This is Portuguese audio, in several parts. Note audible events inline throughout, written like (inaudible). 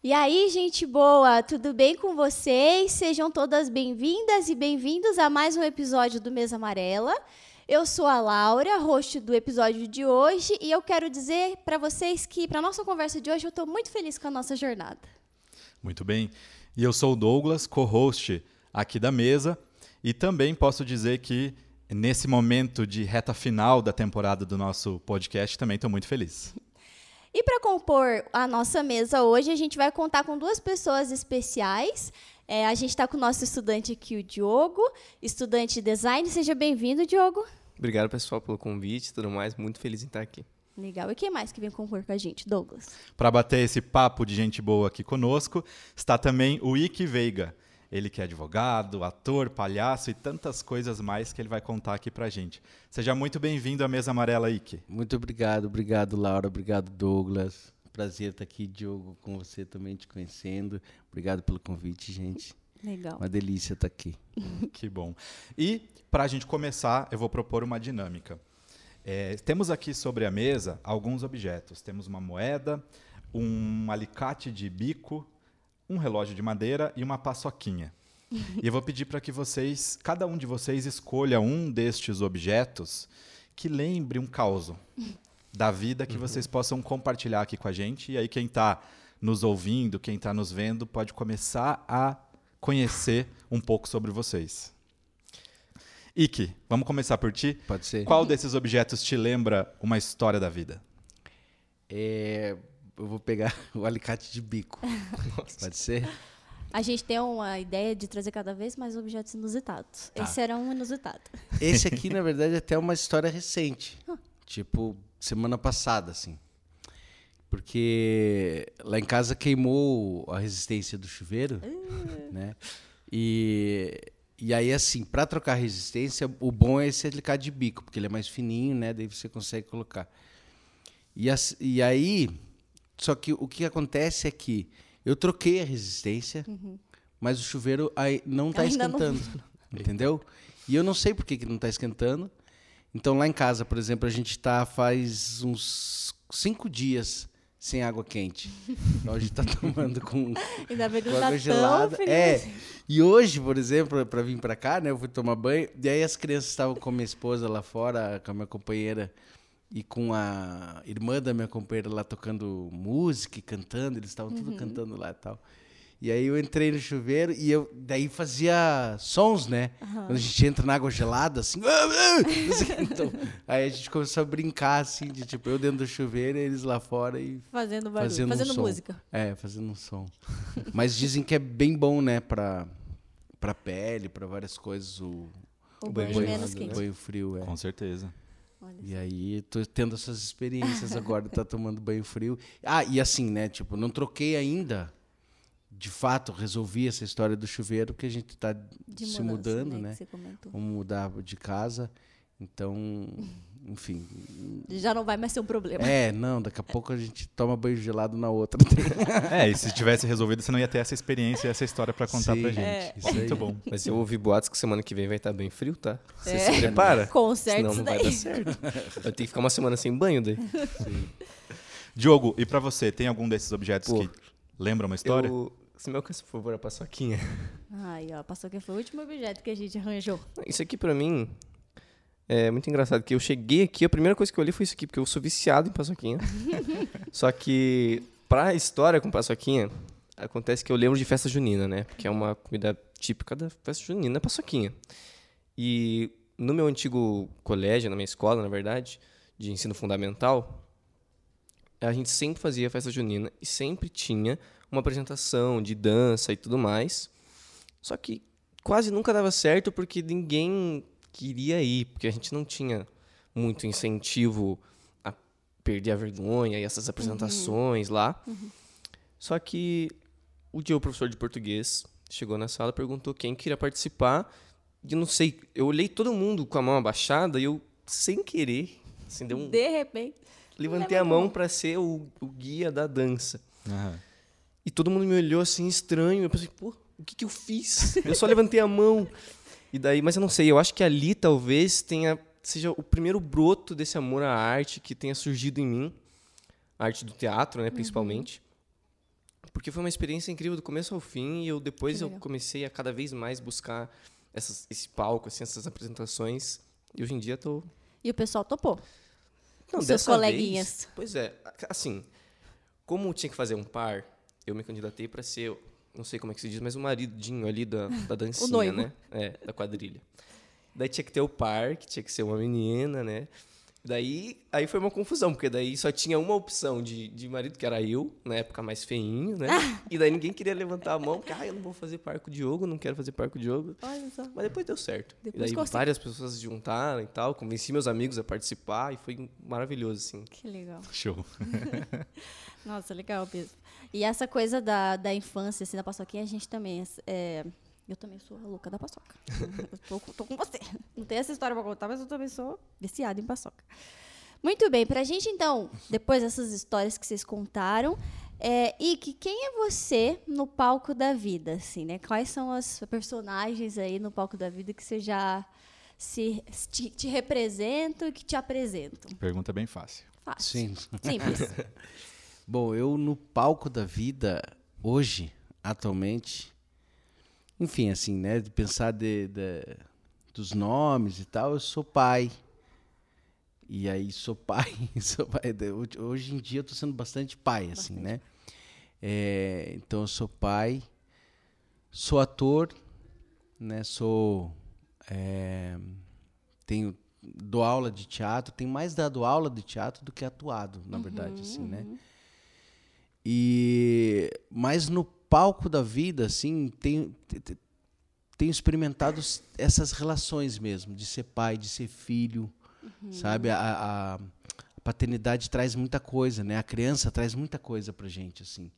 E aí, gente boa, tudo bem com vocês? Sejam todas bem-vindas e bem-vindos a mais um episódio do Mesa Amarela. Eu sou a Laura, host do episódio de hoje, e eu quero dizer para vocês que, para nossa conversa de hoje, eu estou muito feliz com a nossa jornada. Muito bem. E eu sou o Douglas, co-host aqui da mesa, e também posso dizer que nesse momento de reta final da temporada do nosso podcast, também estou muito feliz. E para compor a nossa mesa hoje, a gente vai contar com duas pessoas especiais. É, a gente está com o nosso estudante aqui, o Diogo, estudante de design. Seja bem-vindo, Diogo. Obrigado, pessoal, pelo convite e tudo mais. Muito feliz em estar aqui. Legal. E quem mais que vem compor com a gente? Douglas. Para bater esse papo de gente boa aqui conosco, está também o Ike Veiga. Ele que é advogado, ator, palhaço e tantas coisas mais que ele vai contar aqui pra gente. Seja muito bem-vindo à Mesa Amarela, Ike. Muito obrigado, obrigado, Laura, obrigado, Douglas. Prazer estar aqui, Diogo, com você também te conhecendo. Obrigado pelo convite, gente. Legal. Uma delícia estar aqui. (laughs) que bom. E, para a gente começar, eu vou propor uma dinâmica. É, temos aqui sobre a mesa alguns objetos. Temos uma moeda, um alicate de bico, um relógio de madeira e uma paçoquinha. e eu vou pedir para que vocês, cada um de vocês, escolha um destes objetos que lembre um caos da vida que uhum. vocês possam compartilhar aqui com a gente. E aí, quem está nos ouvindo, quem está nos vendo, pode começar a conhecer um pouco sobre vocês. Ike, vamos começar por ti? Pode ser. Qual desses objetos te lembra uma história da vida? É, eu vou pegar (laughs) o alicate de bico. Pode ser? A gente tem uma ideia de trazer cada vez mais objetos inusitados. Tá. Esse era um inusitado. Esse aqui, (laughs) na verdade, é até uma história recente. tipo, semana passada, assim. Porque lá em casa queimou a resistência do chuveiro, uh. né? E, e aí, assim, para trocar a resistência, o bom é esse alicate de bico, porque ele é mais fininho, né? Daí você consegue colocar. E, as, e aí, só que o que acontece é que eu troquei a resistência, uhum. mas o chuveiro aí não está esquentando. Não... Entendeu? E eu não sei por que, que não está esquentando. Então lá em casa, por exemplo, a gente está faz uns cinco dias sem água quente. A gente está tomando com, Ainda bem que água tá gelada. É. E hoje, por exemplo, para vir para cá, né, eu fui tomar banho, e aí as crianças estavam com a minha esposa lá fora, com a minha companheira e com a irmã da minha companheira lá tocando música e cantando, eles estavam uhum. tudo cantando lá e tal. E aí eu entrei no chuveiro e eu daí fazia sons, né? Uhum. Quando a gente entra na água gelada, (laughs) assim. então, aí a gente começou a brincar, assim, de tipo, eu dentro do chuveiro e eles lá fora e. Fazendo barulho, fazendo, fazendo um música. É, fazendo um som. Mas dizem que é bem bom, né, pra, pra pele, pra várias coisas, o, o banho, banho, menos quente. banho frio. É. Com certeza. Olha e aí, tô tendo essas experiências agora, tá (laughs) tomando banho frio. Ah, e assim, né? Tipo, não troquei ainda. De fato, resolvi essa história do chuveiro, porque a gente está se mudando, né? né? Vamos mudar de casa. Então, (laughs) enfim. Já não vai mais ser um problema. É, não, daqui a pouco a gente toma banho gelado na outra. (laughs) é, e se tivesse resolvido, você não ia ter essa experiência, essa história para contar Sim, pra gente. É. Isso Muito bom. Mas eu ouvi boatos que semana que vem vai estar bem frio, tá? Você é. se prepara? Com certeza. Senão não vai dar certo. (laughs) Vai ter que ficar uma semana sem banho daí. Sim. Diogo, e para você, tem algum desses objetos Pô, que lembra uma história? Eu... Se me alcança, por favor, a paçoquinha. Ai, ó, a paçoquinha foi o último objeto que a gente arranjou. Isso aqui, pra mim, é muito engraçado que eu cheguei aqui, a primeira coisa que eu olhei foi isso aqui, porque eu sou viciado em paçoquinha. (laughs) Só que, pra história com paçoquinha, acontece que eu lembro de festa junina, né? Porque é uma comida típica da festa junina, é paçoquinha. E no meu antigo colégio, na minha escola, na verdade, de ensino fundamental, a gente sempre fazia festa junina e sempre tinha uma apresentação de dança e tudo mais. Só que quase nunca dava certo porque ninguém queria ir, porque a gente não tinha muito incentivo a perder a vergonha e essas apresentações uhum. lá. Uhum. Só que o dia o professor de português chegou na sala, perguntou quem queria participar. E eu não sei, eu olhei todo mundo com a mão abaixada e eu, sem querer, assim, deu um... De repente. Levantei a mão para ser o, o, guia da dança. Uhum. E todo mundo me olhou assim, estranho. Eu pensei, pô, o que, que eu fiz? Eu só levantei a mão. E daí, mas eu não sei, eu acho que ali talvez tenha seja o primeiro broto desse amor à arte que tenha surgido em mim, a arte do teatro, né, principalmente. Uhum. Porque foi uma experiência incrível do começo ao fim e eu depois eu comecei a cada vez mais buscar essas, esse palco, assim, essas apresentações. E hoje em dia tô E o pessoal topou. Não, seus coleguinhas. vez- pois é, assim, como tinha que fazer um par, eu me candidatei para ser, não sei como é que se diz, mas o maridinho ali da, da (laughs) dancinha, noivo. né? É, da quadrilha. Daí tinha que ter o par, que tinha que ser uma menina, né? Daí aí foi uma confusão, porque daí só tinha uma opção de, de marido, que era eu, na época mais feinho, né? (laughs) e daí ninguém queria levantar a mão, porque, ah, eu não vou fazer par com o Diogo, não quero fazer par com o Diogo. Olha só. Mas depois deu certo. Depois e daí consegui. várias pessoas se juntaram e tal, convenci meus amigos a participar e foi maravilhoso, assim. Que legal. Show. (laughs) Nossa, legal mesmo. E essa coisa da, da infância, assim, da paçoquinha, a gente também. é, eu também sou a louca da paçoca. (laughs) eu tô, com- tô com você. Não tem essa história pra contar, mas eu também sou viciada em paçoca. Muito bem, pra gente então, depois dessas histórias que vocês contaram, é, Ike, quem é você no palco da vida, assim, né? Quais são os personagens aí no palco da vida que você já se, te, te representam e que te apresentam? Pergunta bem fácil. Fácil. Sim. Simples. (laughs) Bom, eu no palco da vida, hoje, atualmente, enfim, assim, né, de pensar de, de- dos nomes e tal, eu sou pai. E aí sou pai, (laughs) sou pai. hoje- em dia eu tô sendo bastante pai, assim, né? É, então eu sou pai, sou ator, né? Sou é, tenho dou aula de teatro, tenho mais dado aula de teatro do que atuado, na verdade, assim, né? E mas no palco da vida, assim, tenho te- te- tenho experimentado essas relações mesmo, de ser pai, de ser filho, sabe? A, a- paternidade traz muita coisa, né? A criança traz muita coisa pra gente, assim,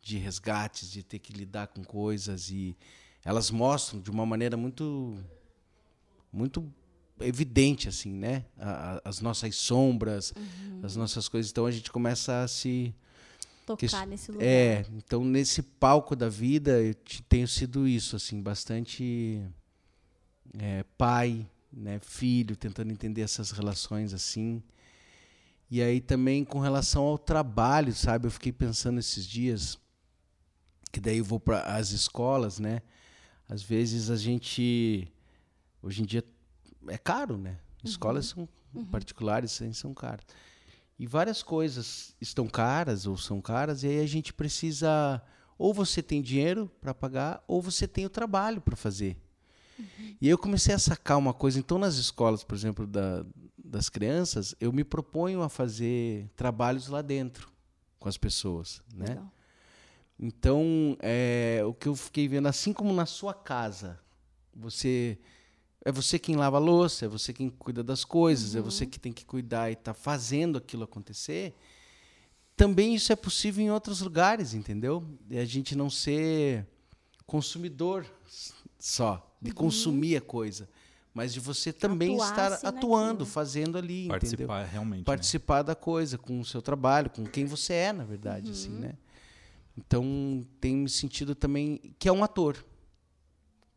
de resgates, de ter que lidar com coisas e elas mostram de uma maneira muito muito evidente assim, né? A- a- as nossas sombras, as nossas coisas. Então a gente começa a se Tocar isso- nesse lugar. é, então nesse palco da vida eu te- tenho sido isso, assim, bastante é, pai, né, filho, tentando entender essas relações assim. E aí também com relação ao trabalho, sabe? Eu fiquei pensando esses dias que daí eu vou para as escolas, né? Às vezes a gente hoje em dia é caro, né? Escolas são particulares, assim, são caras. E várias coisas estão caras ou são caras, e aí a gente precisa. Ou você tem dinheiro para pagar, ou você tem o trabalho para fazer. E aí eu comecei a sacar uma coisa. Então, nas escolas, por exemplo, da- das crianças, eu me proponho a fazer trabalhos lá dentro com as pessoas. Né? Legal. Então, é, o que eu fiquei vendo, assim como na sua casa, você é você quem lava a louça, é você quem cuida das coisas, é você que tem que cuidar e está fazendo aquilo acontecer. Também isso é possível em outros lugares, entendeu? E a gente não ser consumidor só, de consumir a coisa, mas de você também Atuar, estar assim, atuando, naquilo. fazendo ali, entendeu? Participar realmente. né? participar da coisa, com o seu trabalho, com quem você é, na verdade, Uhum. assim, né? Então, tem sentido também que é um ator.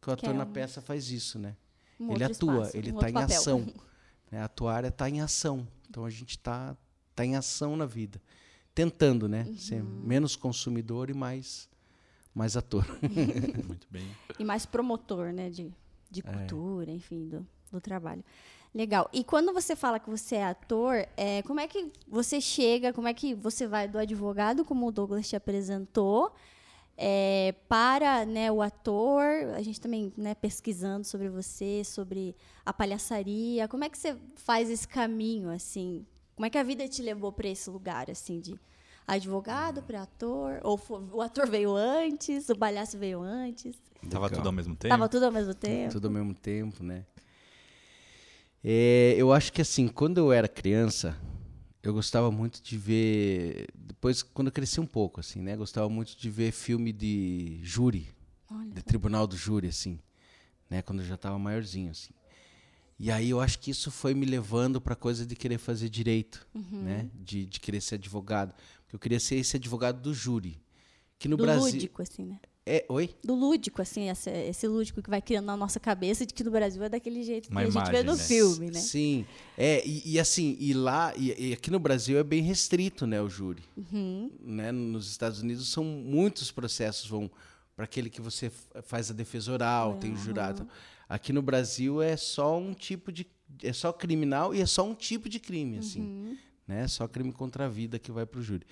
Que o Que ator é na um- peça faz isso, né? Um ele atua, espaço, ele um está outro em papel. ação. (laughs) né? Atuar é estar em ação. Então, a gente está tá em ação na vida. Tentando, né? Ser Uhum. menos consumidor e mais, mais ator. (laughs) (laughs) Muito bem. E mais promotor, né, de, de É. cultura, enfim, do, do trabalho. Legal. E quando você fala que você é ator, é, como é que você chega, como é que você vai do advogado, como o Douglas te apresentou, é, para né, o ator, a gente também né, pesquisando sobre você, sobre a palhaçaria, como é que você faz esse caminho, assim? Como é que a vida te levou para esse lugar, assim, de advogado para ator? Ou o ator veio antes, o palhaço veio antes? Tava Legal. tudo ao mesmo tempo? Tava tudo ao mesmo tempo? Tudo ao mesmo tempo, né? É, eu acho que assim, quando eu era criança, eu gostava muito de ver. Depois, quando eu cresci um pouco, assim, né? Gostava muito de ver filme de júri, Olha de tribunal do júri, assim, né? Quando eu já estava maiorzinho, assim. E aí eu acho que isso foi me levando para coisa de querer fazer direito, Uhum. né? De, de querer ser advogado, eu queria ser esse advogado do júri, que no do Brasil lúdico, assim, né? É, oi? Do lúdico, assim, essa- esse lúdico que vai criando na nossa cabeça de que no Brasil é daquele jeito Uma que a gente vê imagem, no né? filme, né? Sim. É, e, e assim, e lá, e, e aqui no Brasil é bem restrito, né, o júri. Uhum. Né? Nos Estados Unidos são muitos processos vão para aquele que você faz a defesa oral, tem o jurado. Aqui no Brasil é só um tipo de é só criminal e é só um tipo de crime, assim, né? Só crime contra a vida que vai para o júri.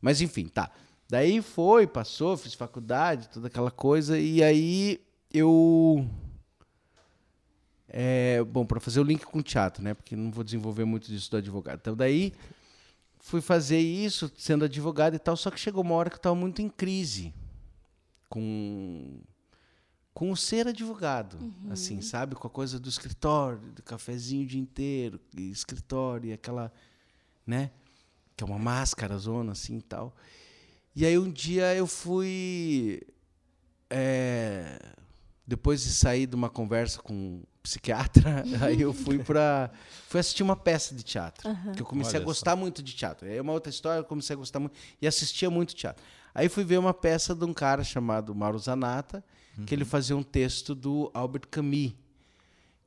Mas enfim, tá. Daí foi, passou, fiz faculdade, toda aquela coisa e aí eu é, bom, para fazer o link com o teatro, né? Porque não vou desenvolver muito disso do advogado. Então, daí fui fazer isso sendo advogado e tal, só que chegou uma hora que eu estava muito em crise com com o ser advogado, assim, sabe? Com a coisa do escritório, do cafezinho o dia inteiro, e escritório, e aquela, né? Que é uma máscara zona assim e tal. E aí um dia eu fui é, depois de sair de uma conversa com um psiquiatra, (laughs) aí eu fui para fui assistir uma peça de teatro, que eu comecei Olha a gostar muito de teatro. É uma outra história, eu comecei a gostar muito e assistia muito teatro. Aí fui ver uma peça de um cara chamado Mauro Zanata, que ele fazia um texto do Albert Camus,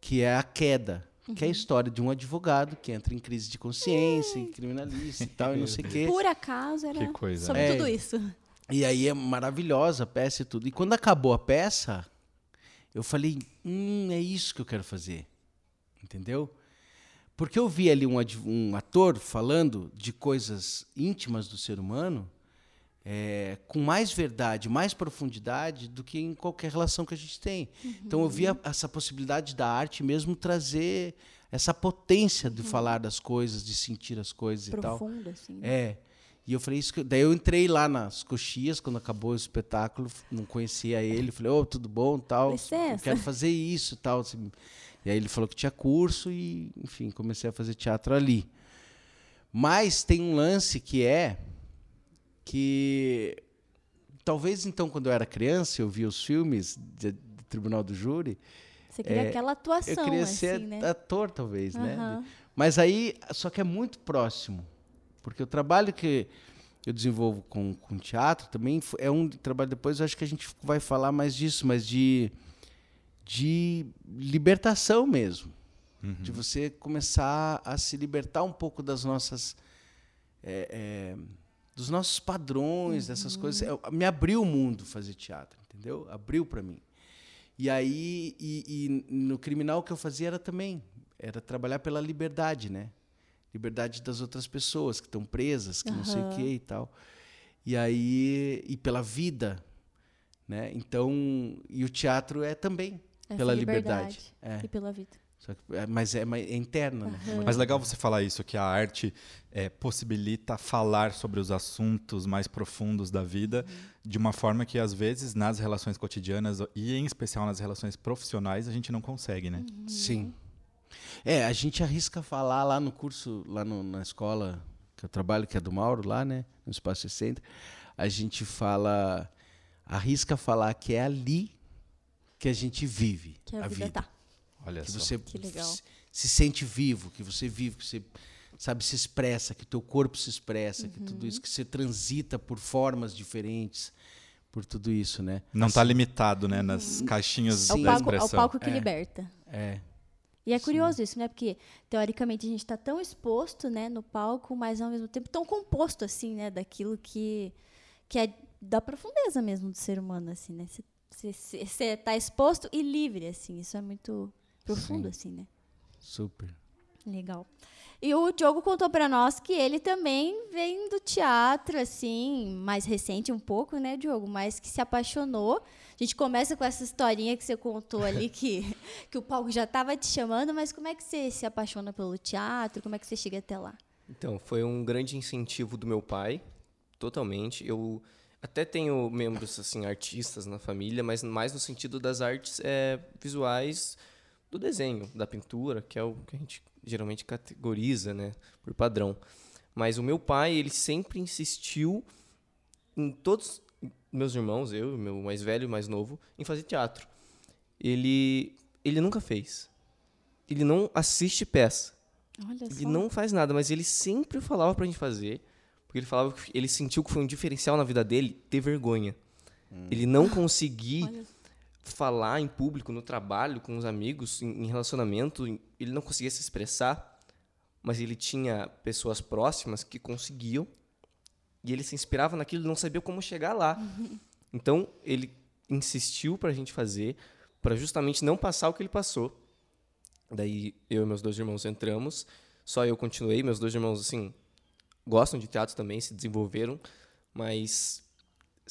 que é A Queda, que é a história de um advogado que entra em crise de consciência, e criminalista e tal, e não sei o quê. Por acaso era Que coisa, sobre né? tudo É. isso. E aí é maravilhosa a peça e tudo. E quando acabou a peça, eu falei, hum, é isso que eu quero fazer. Entendeu? Porque eu vi ali um, um ator falando de coisas íntimas do ser humano é, com mais verdade, mais profundidade do que em qualquer relação que a gente tem. Então eu via essa possibilidade da arte mesmo trazer essa potência de falar das coisas, de sentir as coisas e tal. Profundo, assim. É. E eu falei isso. Que, daí eu entrei lá nas coxias, quando acabou o espetáculo, não conhecia ele. Falei, ô, tudo bom, tal. Licença. Eu quero fazer isso, tal. assim. E aí ele falou que tinha curso e, enfim, comecei a fazer teatro ali. Mas tem um lance que é que talvez então quando eu era criança, eu via os filmes de, de Tribunal do Júri, Você queria É, aquela atuação, eu queria assim, ser né? ator, talvez, né? Aham. Mas aí, só que é muito próximo. Porque o trabalho que eu desenvolvo com, com teatro também é um trabalho, depois eu acho que a gente vai falar mais disso, mas de, de libertação mesmo. De você começar a se libertar um pouco das nossas. é, é, dos nossos padrões, dessas coisas. É, me abriu o mundo fazer teatro, entendeu? Abriu para mim. E aí, e, e no criminal o que eu fazia era também, era trabalhar pela liberdade, né? Liberdade das outras pessoas que estão presas, que não sei o quê e tal. E aí, e pela vida, né? Então, e o teatro é também Essa pela liberdade. liberdade É. E pela vida. Só que- é, mas é, mais- é interna, né? Uma Mas legal você falar isso, que a arte é, possibilita falar sobre os assuntos mais profundos da vida de uma forma que, às vezes, nas relações cotidianas e, em especial, nas relações profissionais, a gente não consegue, né? Sim. É, a gente arrisca falar lá no curso, lá no- na escola que eu trabalho, que é do Mauro, lá, né? No Espaço Centro. A gente fala, arrisca falar que é ali que a gente vive Que a, vida, tá. Olha Que só. você Que legal. se, se sente vivo, que você vive, que você sabe se expressa, que teu corpo se expressa, que tudo Uhum. isso, que você transita por formas diferentes, por tudo isso, né? Não está limitado, né, nas caixinhas É o, Sim. da palco, é o expressão. palco que É. liberta. É. E é curioso isso, né? Porque, teoricamente, a gente está tão exposto né, no palco, mas, ao mesmo tempo, tão composto, assim, né? Daquilo que, que é da profundeza mesmo do ser humano, assim, né? Você está exposto e livre, assim. Isso é muito profundo, assim, né? Super. Legal. E o Diogo contou para nós que ele também vem do teatro, assim, mais recente um pouco, né, Diogo? Mas que se apaixonou. A gente começa com essa historinha que você contou ali, (laughs) que, que o palco já estava te chamando, mas como é que você se apaixona pelo teatro? Como é que você chega até lá? Então, foi um grande incentivo do meu pai, totalmente. Eu até tenho membros assim artistas na família, mas mais no sentido das artes é, visuais do desenho, da pintura, que é o que a gente geralmente categoriza, né, por padrão. Mas o meu pai, ele sempre insistiu em todos meus irmãos, eu, meu mais velho e mais novo, em fazer teatro. Ele ele nunca fez. Ele não assiste peça. Olha Ele só. não faz nada, mas ele sempre falava pra gente fazer, porque ele falava que ele sentiu que foi um diferencial na vida dele ter vergonha. ele não conseguir Olha. Falar em público, no trabalho, com os amigos, em, em relacionamento, em- ele não conseguia se expressar, mas ele tinha pessoas próximas que conseguiam e ele se inspirava naquilo não sabia como chegar lá. Então, ele insistiu pra gente fazer, pra justamente não passar o que ele passou. Daí, eu e meus dois irmãos entramos, só eu continuei, meus dois irmãos, assim, gostam de teatro também, se desenvolveram, mas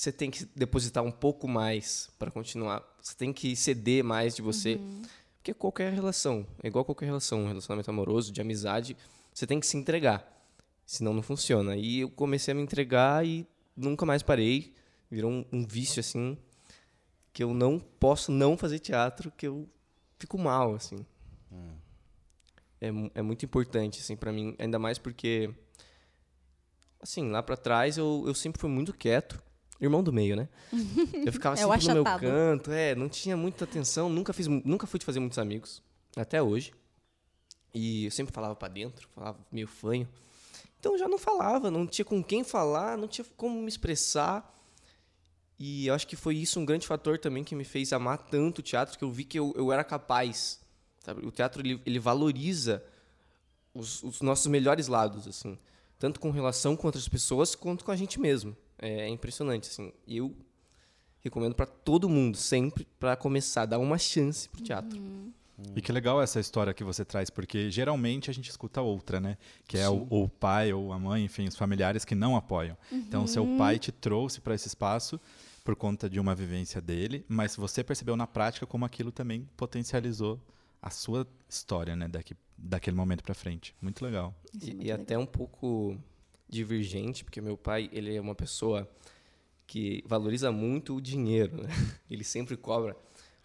você tem que depositar um pouco mais para continuar. Você tem que ceder mais de você. Porque qualquer relação, é igual qualquer relação, um relacionamento amoroso, de amizade, você tem que se entregar. Senão não funciona. E eu comecei a me entregar e nunca mais parei. Virou um, um vício, assim, que eu não posso não fazer teatro, que eu fico mal, assim. É, mu- é muito importante, assim, para mim. Ainda mais porque, assim, lá para trás eu, eu sempre fui muito quieto. Irmão do meio, né? Eu ficava (laughs) É sempre no meu canto, é, não tinha muita atenção, nunca fiz, nunca fui de fazer muitos amigos, até hoje. E eu sempre falava para dentro, falava meio fanho. Então eu já não falava, não tinha com quem falar, não tinha como me expressar. E eu acho que foi isso um grande fator também que me fez amar tanto o teatro, que eu vi que eu, eu era capaz. Sabe? O teatro ele, ele valoriza os, os nossos melhores lados, assim, tanto com relação com outras pessoas quanto com a gente mesmo. É, é impressionante, assim. E eu recomendo para todo mundo sempre para começar, dar uma chance pro teatro. E que legal essa história que você traz, porque geralmente a gente escuta outra, né? Que é o, o pai ou a mãe, enfim, os familiares que não apoiam. Então, seu pai te trouxe para esse espaço por conta de uma vivência dele, mas você percebeu na prática como aquilo também potencializou a sua história, né? Daqui, daquele momento para frente. Muito legal. Isso é E, e até um pouco divergente, porque meu pai, ele é uma pessoa que valoriza muito o dinheiro, né? (laughs) Ele sempre cobra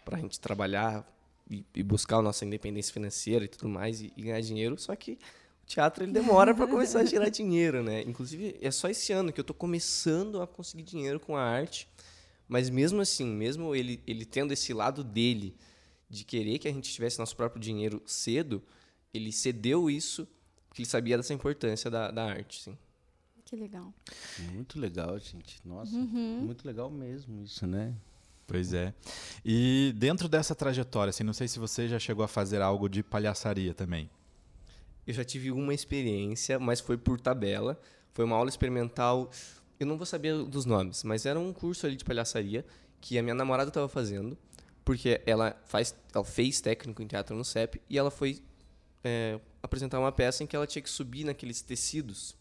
para a gente trabalhar e, e buscar a nossa independência financeira e tudo mais e, e ganhar dinheiro, só que o teatro ele demora para começar a gerar (laughs) dinheiro, né? Inclusive, é só esse ano que eu estou começando a conseguir dinheiro com a arte, mas mesmo assim, mesmo ele, ele tendo esse lado dele de querer que a gente tivesse nosso próprio dinheiro cedo, ele cedeu isso porque ele sabia dessa importância da, da arte, sim. Que legal. Muito legal, gente. Nossa, Uhum. muito legal mesmo isso, né? Pois é. E dentro dessa trajetória, assim, não sei se você já chegou a fazer algo de palhaçaria também. Eu já tive uma experiência, mas foi por tabela. Foi uma aula experimental. Eu não vou saber dos nomes, mas era um curso ali de palhaçaria que a minha namorada estava fazendo, porque ela faz, ela fez técnico em teatro no CEP e ela foi é, apresentar uma peça em que ela tinha que subir naqueles tecidos.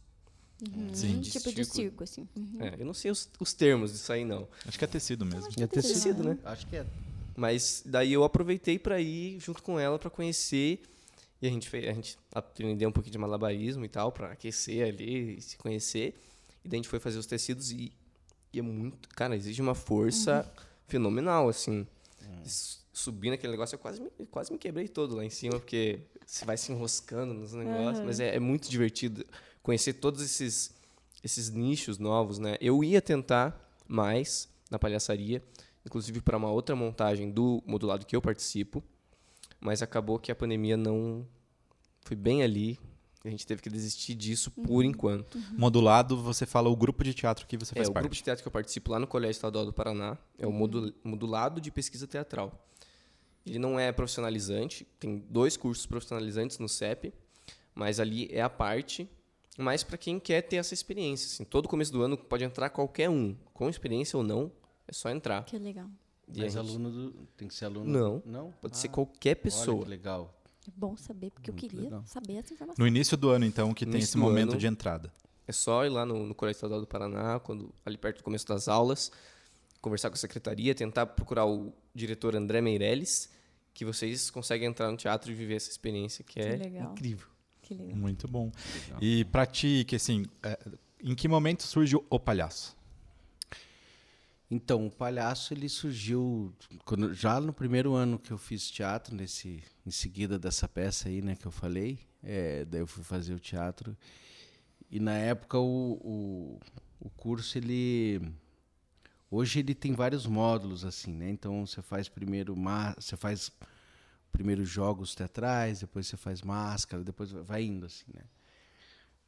Sim. Hum, tipo de circo. assim. Uhum. É, eu não sei os, os termos disso aí não, Acho que é tecido mesmo. É tecido, né? Acho que é. Mas daí eu aproveitei para ir junto com ela para conhecer e a gente fez, a gente aprendeu um pouquinho de malabarismo e tal para aquecer ali e se conhecer. E daí a gente foi fazer os tecidos e, e é muito, cara, exige uma força fenomenal assim. S- Subir naquele negócio, eu quase me, quase me quebrei todo lá em cima porque você vai se enroscando nos negócios, mas é, é muito divertido conhecer todos esses esses nichos novos, né? Eu ia tentar mais na palhaçaria, inclusive para uma outra montagem do modulado que eu participo, mas acabou que a pandemia não foi bem ali. A gente teve que desistir disso por enquanto. Modulado, você fala o grupo de teatro que você É, faz o parte. grupo de teatro que eu participo lá no Colégio Estadual do Paraná é o modu- modulado de pesquisa teatral. Ele não é profissionalizante, tem dois cursos profissionalizantes no CEP, mas ali é a parte, mas para quem quer ter essa experiência. Assim, todo começo do ano pode entrar qualquer um, com experiência ou não, é só entrar. Que legal. E Mas gente- aluno do. Tem que ser aluno. Não. Não? Pode Ah, ser qualquer Olha pessoa. que legal. É bom saber, porque eu Muito queria legal. saber essa informação. No início do ano, então, que No tem esse momento ano. de entrada. É só ir lá no, no Colégio Estadual do Paraná, quando, ali perto do começo das aulas, conversar com a secretaria, tentar procurar o diretor André Meirelles, que vocês conseguem entrar no teatro e viver essa experiência que, é legal. incrível. Que legal. Muito bom. Legal. E pra ti, que assim, é, em que momento surge o palhaço? Então, o palhaço ele surgiu quando- já no primeiro ano que eu fiz teatro, nesse, em seguida dessa peça aí, né, que eu falei. é, daí eu fui fazer o teatro. E na época o, o, o curso, ele. Hoje ele tem vários módulos, assim, né? Então você faz primeiro. Você faz primeiro jogos teatrais, depois você faz máscara, depois vai indo, assim, né?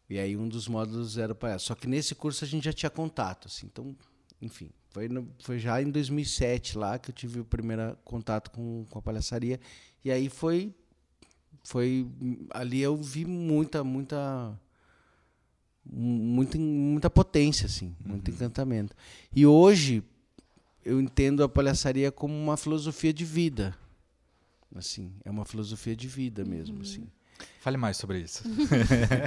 E aí um dos módulos era o palhaço. Só que nesse curso a gente já tinha contato, assim. Então enfim, foi, no- foi já em 2007 lá que eu tive o primeiro contato com, com a palhaçaria. E aí foi. Foi. Ali eu vi muita, muita. Muita, muita potência, assim, muito encantamento. E hoje eu entendo a palhaçaria como uma filosofia de vida. Assim, é uma filosofia de vida mesmo, assim. Fale mais sobre isso.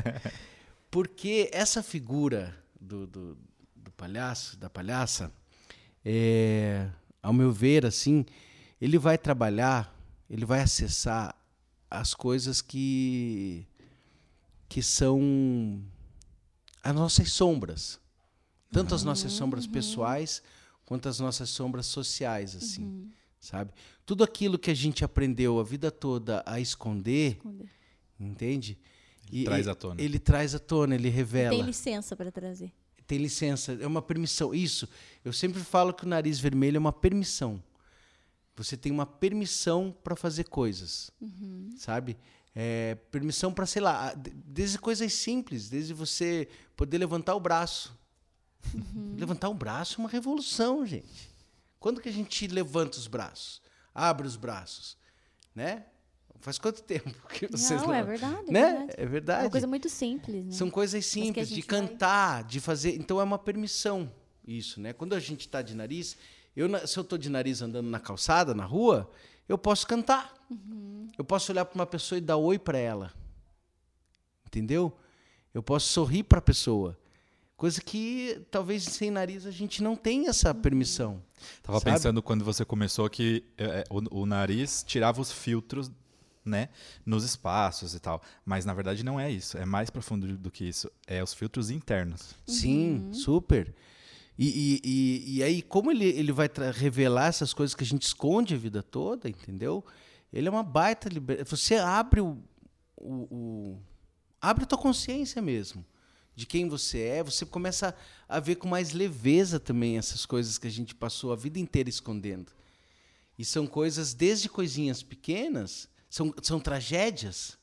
(laughs) Porque essa figura do, do, do palhaço, da palhaça, é, ao meu ver, assim, ele vai trabalhar, ele vai acessar as coisas que, que são as nossas sombras. Tanto as nossas sombras pessoais quanto as nossas sombras sociais, assim, sabe? Tudo aquilo que a gente aprendeu a vida toda a esconder, Esconder. entende? Ele traz à tona. Ele traz à tona, ele revela. Tem licença para trazer. Tem licença, é uma permissão. Isso, eu sempre falo que o nariz vermelho é uma permissão. Você tem uma permissão para fazer coisas, sabe? É, permissão para, sei lá, de- desde coisas simples, desde você poder levantar o braço. Levantar o braço é uma revolução, gente. Quando que a gente levanta os braços? Abre os braços, né? Faz quanto (laughs) tempo que vocês não, é verdade. É né? verdade. É É verdade. uma coisa muito simples, né? São coisas simples, de gente vai- cantar, de fazer. Então é uma permissão isso, né? Quando a gente está de nariz, eu, se eu estou de nariz andando na calçada, na rua, eu posso cantar. Uhum. Eu posso olhar para uma pessoa e dar oi para ela. Entendeu? Eu posso sorrir para a pessoa. Coisa que talvez sem nariz a gente não tenha essa Uhum. permissão. Tava Sabe? pensando quando você começou que é, é, o, o nariz tirava os filtros, né, nos espaços e tal. Mas na verdade não é isso. É mais profundo do que isso. É os filtros internos. Sim, super. E, e, e, e aí, como ele, ele vai revelar essas coisas que a gente esconde a vida toda, entendeu? Ele é uma baita liberdade. Você abre o, o, o- abre a tua consciência mesmo de quem você é. Você começa a ver com mais leveza também essas coisas que a gente passou a vida inteira escondendo. E são coisas, desde coisinhas pequenas, são, são tragédias,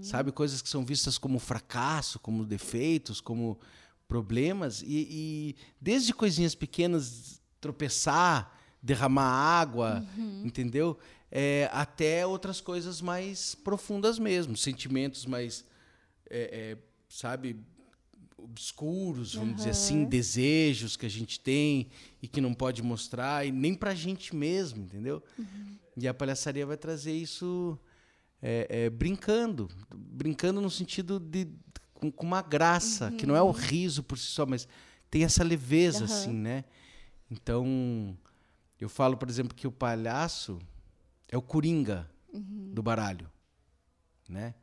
sabe? Coisas que são vistas como fracasso, como defeitos, como problemas. E, e desde coisinhas pequenas, tropeçar, derramar água, entendeu? É, até outras coisas mais profundas mesmo, sentimentos mais, é, é, sabe, obscuros, vamos dizer assim, desejos que a gente tem e que não pode mostrar, e nem pra gente mesmo, entendeu? E a palhaçaria vai trazer isso é, é, brincando, brincando no sentido de com, com uma graça, que não é o riso por si só, mas tem essa leveza, assim, né? Então, eu falo, por exemplo, que o palhaço é o coringa do baralho, né?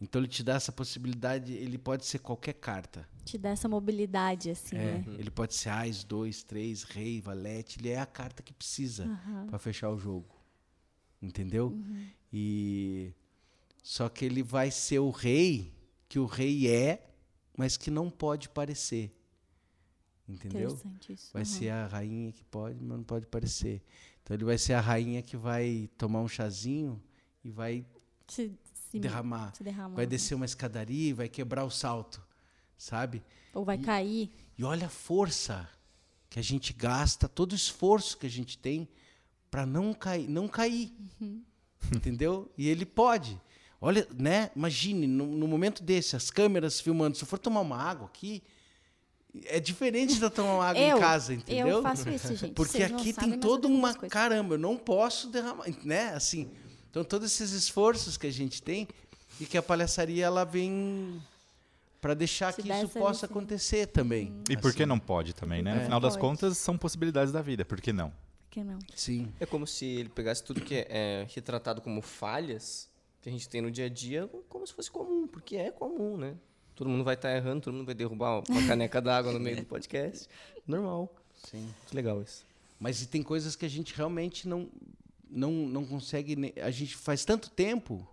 Então ele te dá essa possibilidade, ele pode ser qualquer carta. Te dá essa mobilidade, assim, É, né? Ele pode ser ás, dois, três, rei, valete. Ele é a carta que precisa para fechar o jogo. Entendeu? E só que ele vai ser o rei que o rei é, mas que não pode parecer. Entendeu? Interessante isso. Vai Uhum. ser a rainha que pode, mas não pode parecer. Então ele vai ser a rainha que vai tomar um chazinho e vai Se, se derramar. se derramar. Vai descer uma escadaria e vai quebrar o salto, sabe? Ou vai cair. E olha a força que a gente gasta, todo o esforço que a gente tem para não cair, não cair. Entendeu? E ele pode. Olha, né? Imagine no, no momento desse, as câmeras filmando, se eu for tomar uma água aqui, é diferente de tomar uma água (laughs) eu, em casa, entendeu? Eu faço isso, gente. Porque Vocês aqui tem toda uma caramba, eu não posso derramar, né? Assim, então todos esses esforços que a gente tem e que a palhaçaria ela vem para deixar Se que isso possa licença. acontecer também. E por que Assim, não pode também, né? É. No final das Pode. contas, são possibilidades da vida. Por que não? Por que não? Sim. É como se ele pegasse tudo que é, é retratado como falhas que a gente tem no dia a dia como se fosse comum, porque é comum, né? Todo mundo vai estar errando, todo mundo vai derrubar uma caneca d'água no meio do podcast. Normal. Sim. Muito legal isso. Mas e tem coisas que a gente realmente não não não consegue, a gente faz tanto tempo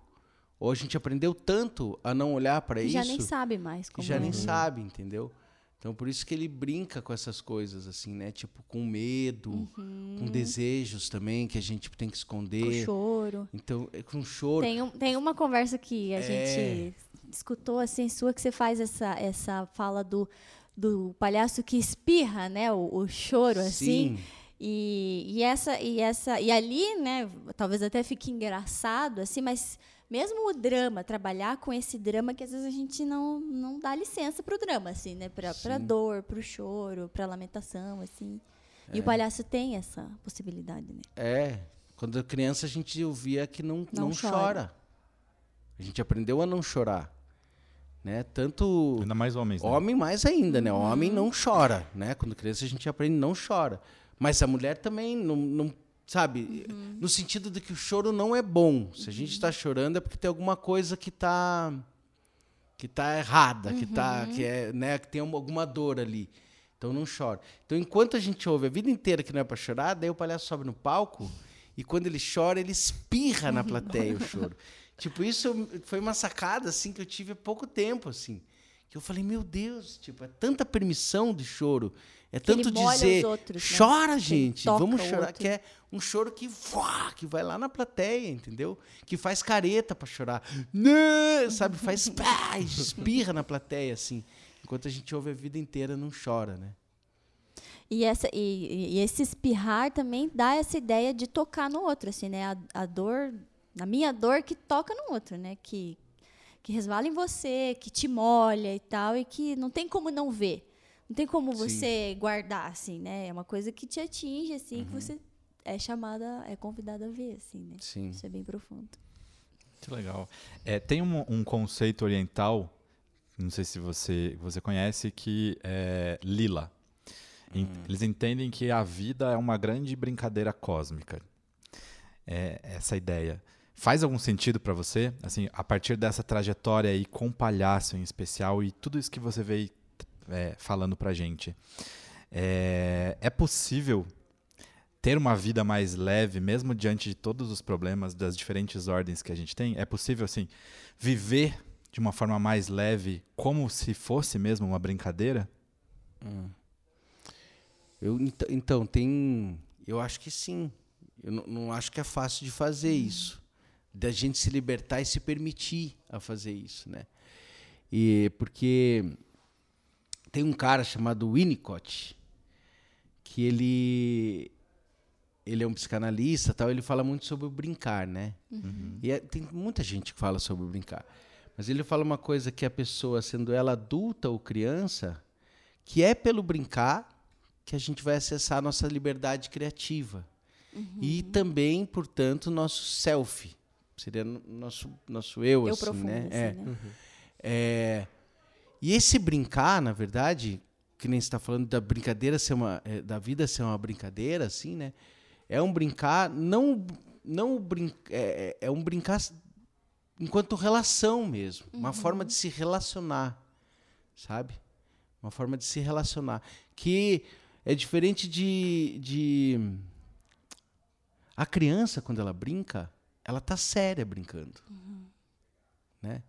ou a gente aprendeu tanto a não olhar para isso. já nem sabe mais como já é. nem sabe, entendeu? Então por isso que ele brinca com essas coisas assim, né? Tipo com medo, com desejos também que a gente tem que Com esconder. choro. Então é com choro. Tem, um- tem uma conversa que a É. gente escutou assim sua que você faz essa, essa fala do do palhaço que espirra, né? O, o choro, assim. Sim. E, e essa e essa e ali, né? Talvez até fique engraçado, assim, mas mesmo o drama, trabalhar com esse drama que às vezes a gente não, não dá licença pro drama, assim, né? Pra Sim. dor, pro choro, pra lamentação, assim. E o palhaço tem essa possibilidade, né? É. Quando criança a gente ouvia que não, Não não, chora. chora. A gente aprendeu a não chorar. Né? Tanto Ainda mais homens. né? homem mais ainda, né? O homem Uhum. não chora, né? Quando criança a gente aprende não chora. Mas a mulher também não, não sabe, Uhum. no sentido de que o choro não é bom. Se a gente está chorando é porque tem alguma coisa que está que tá errada, que tá que é, né, que tem uma- alguma dor ali. Então não chora. Então enquanto a gente ouve a vida inteira que não é para chorar, daí o palhaço sobe no palco e quando ele chora, ele espirra na plateia o choro. (laughs) Tipo, isso foi uma sacada assim que eu tive há pouco tempo assim. Que eu falei, meu Deus, tipo, é tanta permissão de choro. É tanto dizer, os outros, né? chora, gente, vamos chorar, que é um choro que, fuá, que vai lá na plateia, entendeu? Que faz careta pra chorar. Né, Sabe, faz (laughs) pá, espirra na plateia, assim. Enquanto a gente ouve a vida inteira, não chora, né? E, essa, e, e esse espirrar também dá essa ideia de tocar no outro, assim, né? A, a dor, a minha dor que toca no outro, né? Que, que resvala em você, que te molha e tal, e que não tem como não ver. Não tem como Sim. você guardar, assim, né? É uma coisa que te atinge, assim, Uhum. que você é chamada, é convidada a ver, assim, né? Sim. Isso é bem profundo. Que legal. É, tem um, um conceito oriental, não sei se você, você conhece, que é lila. En- Eles entendem que a vida é uma grande brincadeira cósmica. É essa ideia. Faz algum sentido para você? Assim, a partir dessa trajetória aí com palhaço em especial e tudo isso que você veio é, falando pra gente. É, é possível ter uma vida mais leve, mesmo diante de todos os problemas das diferentes ordens que a gente tem? É possível, assim, viver de uma forma mais leve, como se fosse mesmo uma brincadeira? Eu, ent- então, tem. Eu acho que sim. Eu não acho que é fácil de fazer isso. Da gente se libertar e se permitir a fazer isso, né? E porque tem um cara chamado Winnicott que ele ele é um psicanalista, tal, ele fala muito sobre o brincar, né? E é- tem muita gente que fala sobre o brincar. Mas ele fala uma coisa que a pessoa, sendo ela adulta ou criança, que é pelo brincar que a gente vai acessar a nossa liberdade criativa. E também, portanto, nosso self. Seria no- nosso, nosso eu, Eu assim, profundo, né? assim, É. né? É, e esse brincar, na verdade, que nem você está falando da brincadeira ser uma, é, da vida ser uma brincadeira, assim, né? É um brincar, não, não brin é, é é um brincar enquanto relação mesmo, uma forma de se relacionar, sabe? Uma forma de se relacionar que é diferente de, de a criança quando ela brinca, ela tá séria brincando, né?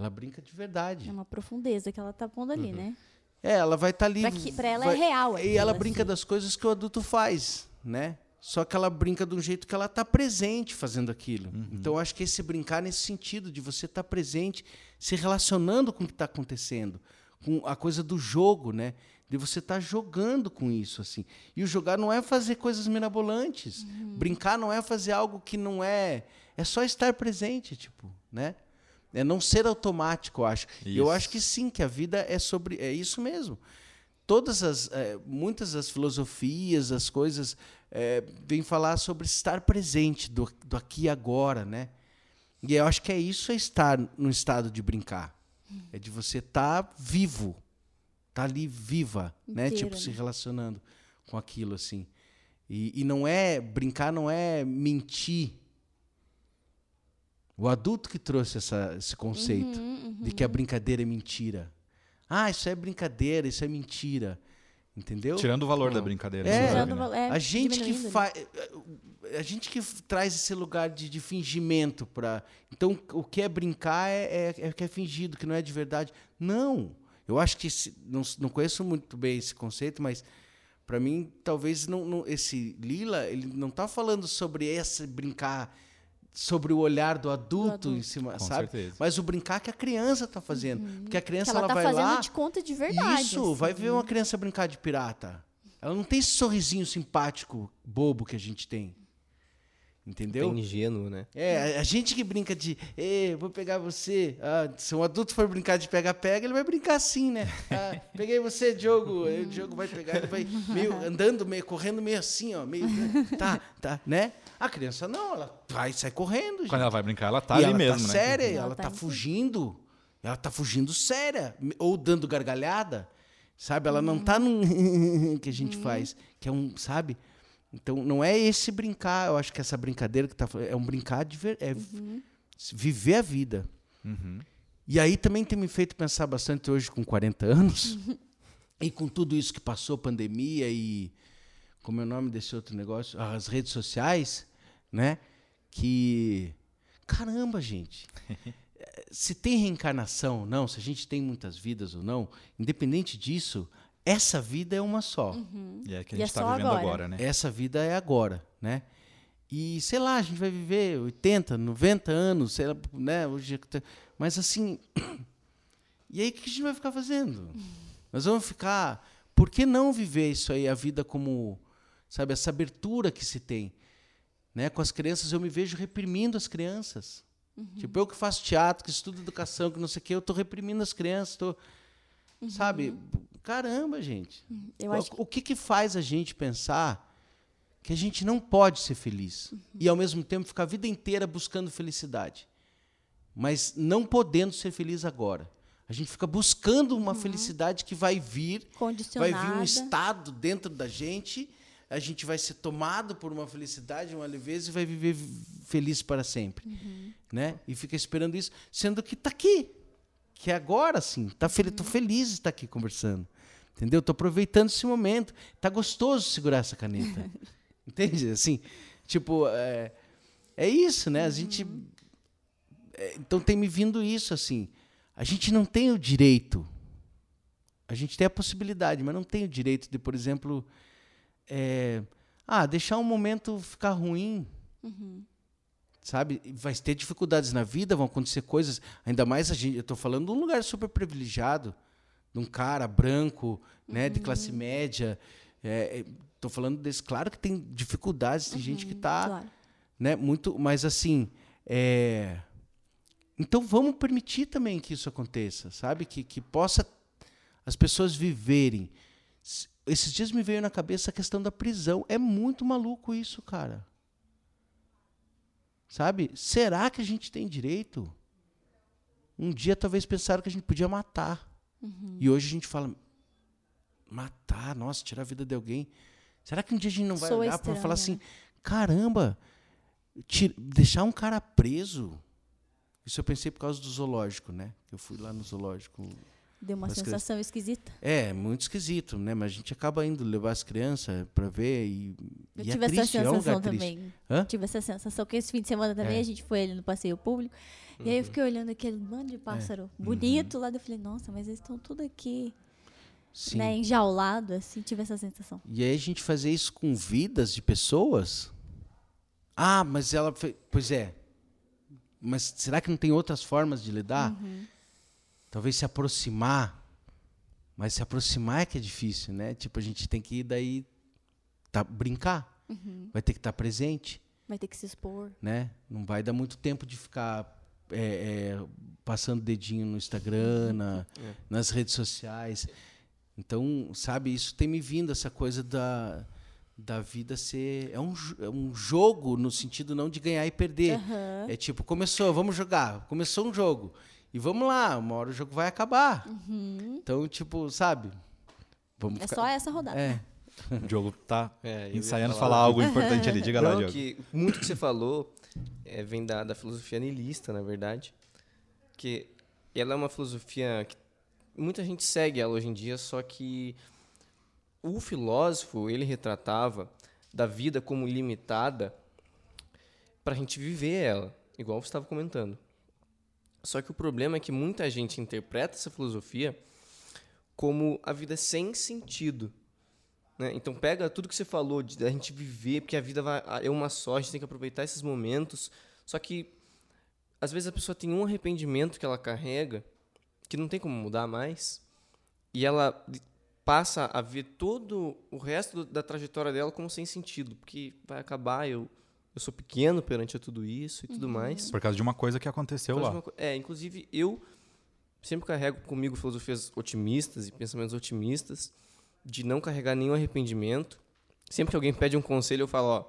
Ela brinca de verdade. É uma profundeza que ela tá pondo ali, né? É, ela vai estar ali. Pra que- pra ela é vai- real E ela brinca assim. das coisas que o adulto faz, né? Só que ela brinca de um jeito que ela está presente fazendo aquilo. Então, eu acho que esse brincar nesse sentido de você estar presente, se relacionando com o que está acontecendo, com a coisa do jogo, né? De você estar jogando com isso, assim. E o jogar não é fazer coisas mirabolantes. Brincar não é fazer algo que não é. É só estar presente, tipo, né? É não ser automático, eu acho. E eu Isso. acho que sim, que a vida é sobre. É isso mesmo todas as eh, muitas das filosofias as coisas eh, vêm falar sobre estar presente do, do aqui e agora né e eu acho que é isso é estar no estado de brincar é de você estar vivo tá ali viva né Inteira, tipo se né? relacionando com aquilo assim e, e não é brincar não é mentir o adulto que trouxe essa, esse conceito Uhum, de que a brincadeira é mentira. Ah, isso é brincadeira, isso é mentira. Entendeu? Tirando o valor da Não. brincadeira. É. Tirando né? é, a gente que né? faz a gente que traz esse lugar de, de fingimento para então o que é brincar é, é, é que é fingido que não é de verdade não eu acho que esse- não, não conheço muito bem esse conceito mas para mim talvez não, não- esse lila ele não está falando sobre esse brincar sobre o olhar do adulto, adulto. em cima, Com sabe? certeza. Mas o brincar que a criança tá fazendo. Porque a Que criança ela ela, tá vai fazendo lá. de conta de verdade. Isso, assim. vai ver uma criança brincar de pirata. Ela não tem esse sorrisinho simpático, bobo que a gente tem. Entendeu? Bem ingênuo, né? É, a- a gente que brinca de, Ê, vou pegar você. Ah, se um adulto for brincar de pega-pega, ele vai brincar assim, né? (laughs) Ah, peguei você, Diogo. Aí o Diogo vai pegar, ele vai meio andando, meio correndo, meio assim, ó. Meio, tá, tá, né? A criança não, ela vai sai correndo. Quando gente. ela vai brincar, ela tá e ali ela mesmo, tá né? séria, Ela ela, tá tá, si. fugindo. Ela tá fugindo séria. Ou dando gargalhada. Sabe? Ela não tá num (laughs) que a gente Uhum. faz. Que é um, sabe? Então, não é esse brincar. Eu acho que essa brincadeira que tá é um brincar de ver, é Uhum. viver a vida. Uhum. E aí também tem me feito pensar bastante hoje com 40 anos. (laughs) e com tudo isso que passou, pandemia e como é o nome desse outro negócio, as redes sociais, né? Que caramba, gente. (laughs) Se tem reencarnação ou não, se a gente tem muitas vidas ou não, independente disso, essa vida é uma só. E é que a E é gente tá vivendo agora. agora, né? Essa vida é agora, né? E sei lá, a gente vai viver 80, 90 anos, sei lá, né? Hoje, tá- mas assim, (coughs) e aí o que a gente vai ficar fazendo? (laughs) Nós vamos ficar, por que não viver isso aí, a vida como, sabe, essa abertura que se tem, né? Com as crianças, eu me vejo reprimindo as crianças. Tipo, eu que faço teatro, que estudo educação, que não sei o quê, eu tô reprimindo as crianças, tô, sabe? Caramba, gente. Eu O- acho O que, que faz a gente pensar que a gente não pode ser feliz e, ao mesmo tempo, ficar a vida inteira buscando felicidade, mas não podendo ser feliz agora? A gente fica buscando uma felicidade que vai vir, vai vir um estado dentro da gente, a gente vai ser tomado por uma felicidade, uma leveza e vai viver feliz para sempre, né? E fica esperando isso, sendo que está aqui, que é agora, sim. Tá fel Tô feliz de estar aqui conversando, entendeu? Tô aproveitando esse momento. Tá gostoso segurar essa caneta, (laughs) entende? Assim, tipo, é, é isso, né? A gente, é, então tem me vindo isso assim. A gente não tem o direito a gente tem a possibilidade, mas não tem o direito de, por exemplo, é, ah, deixar um momento ficar ruim. Sabe? Vai ter dificuldades na vida, vão acontecer coisas. Ainda mais a gente. Eu estou falando de um lugar super privilegiado, de um cara branco, né, de classe média. Estou falando desse. Claro que tem dificuldades, tem gente que está Claro. né? Muito, mas assim, é... então vamos permitir também que isso aconteça, sabe? Que, que possa as pessoas viverem. Esses dias me veio na cabeça a questão da prisão. É muito maluco isso, cara. Sabe? Será que a gente tem direito? Um dia talvez pensaram que a gente podia matar. E hoje a gente fala matar, nossa, tirar a vida de alguém. Será que um dia a gente não vai Soa olhar para falar assim, caramba, tira- deixar um cara preso? Isso eu pensei por causa do zoológico, né? Eu fui lá no zoológico. Deu uma As sensação esquisita. É, muito esquisito, né? Mas a gente acaba indo levar as crianças para ver e, Eu e tive é essa é um sensação triste. também. Hã? Tive essa sensação que esse fim de semana também É. a gente foi ali no passeio público. E aí eu fiquei olhando aquele bando de pássaro bonito lá. daí Eu falei, nossa, mas eles estão tudo aqui, Sim. né, enjaulado, assim. Tive essa sensação. E aí a gente fazer isso com vidas de pessoas? Ah, mas ela fez. Pois é. Mas será que não tem outras formas de lidar? Talvez se aproximar. Mas se aproximar é que é difícil, né? Tipo, a gente tem que ir daí tá, brincar. Vai ter que estar presente, Vai ter que se expor. né? Não vai dar muito tempo de ficar é, é, passando dedinho no Instagram, na- nas redes sociais. Então, sabe, isso tem me vindo, essa coisa da, da vida ser. É um, é um jogo no sentido não de ganhar e perder. Aham. É tipo, começou, vamos jogar. Começou um jogo. E vamos lá, uma hora o jogo vai acabar. Então, tipo, sabe? Vamos Uhum. É ficar- só essa rodada. É. O Diogo tá É, ensaiando falar falar algo importante ali. Diga lá, Não, Diogo. que muito que você falou é, vem da, da filosofia niilista, na verdade. Que ela é uma filosofia que muita gente segue ela hoje em dia, só que o filósofo, ele retratava da vida como limitada para a gente viver ela, igual você estava comentando. Só que o problema é que muita gente interpreta essa filosofia como a vida sem sentido. Né? Então pega tudo que você falou de a gente viver, porque a vida vai, é uma só, a gente tem que aproveitar esses momentos. Só que às vezes a pessoa tem um arrependimento que ela carrega que não tem como mudar mais e ela passa a ver todo o resto da trajetória dela como sem sentido, porque vai acabar eu eu sou pequeno perante a tudo isso e tudo mais. Por causa de uma coisa que aconteceu lá. uma É, inclusive eu sempre carrego comigo filosofias otimistas e pensamentos otimistas, de não carregar nenhum arrependimento. Sempre que alguém pede um conselho, eu falo, ó,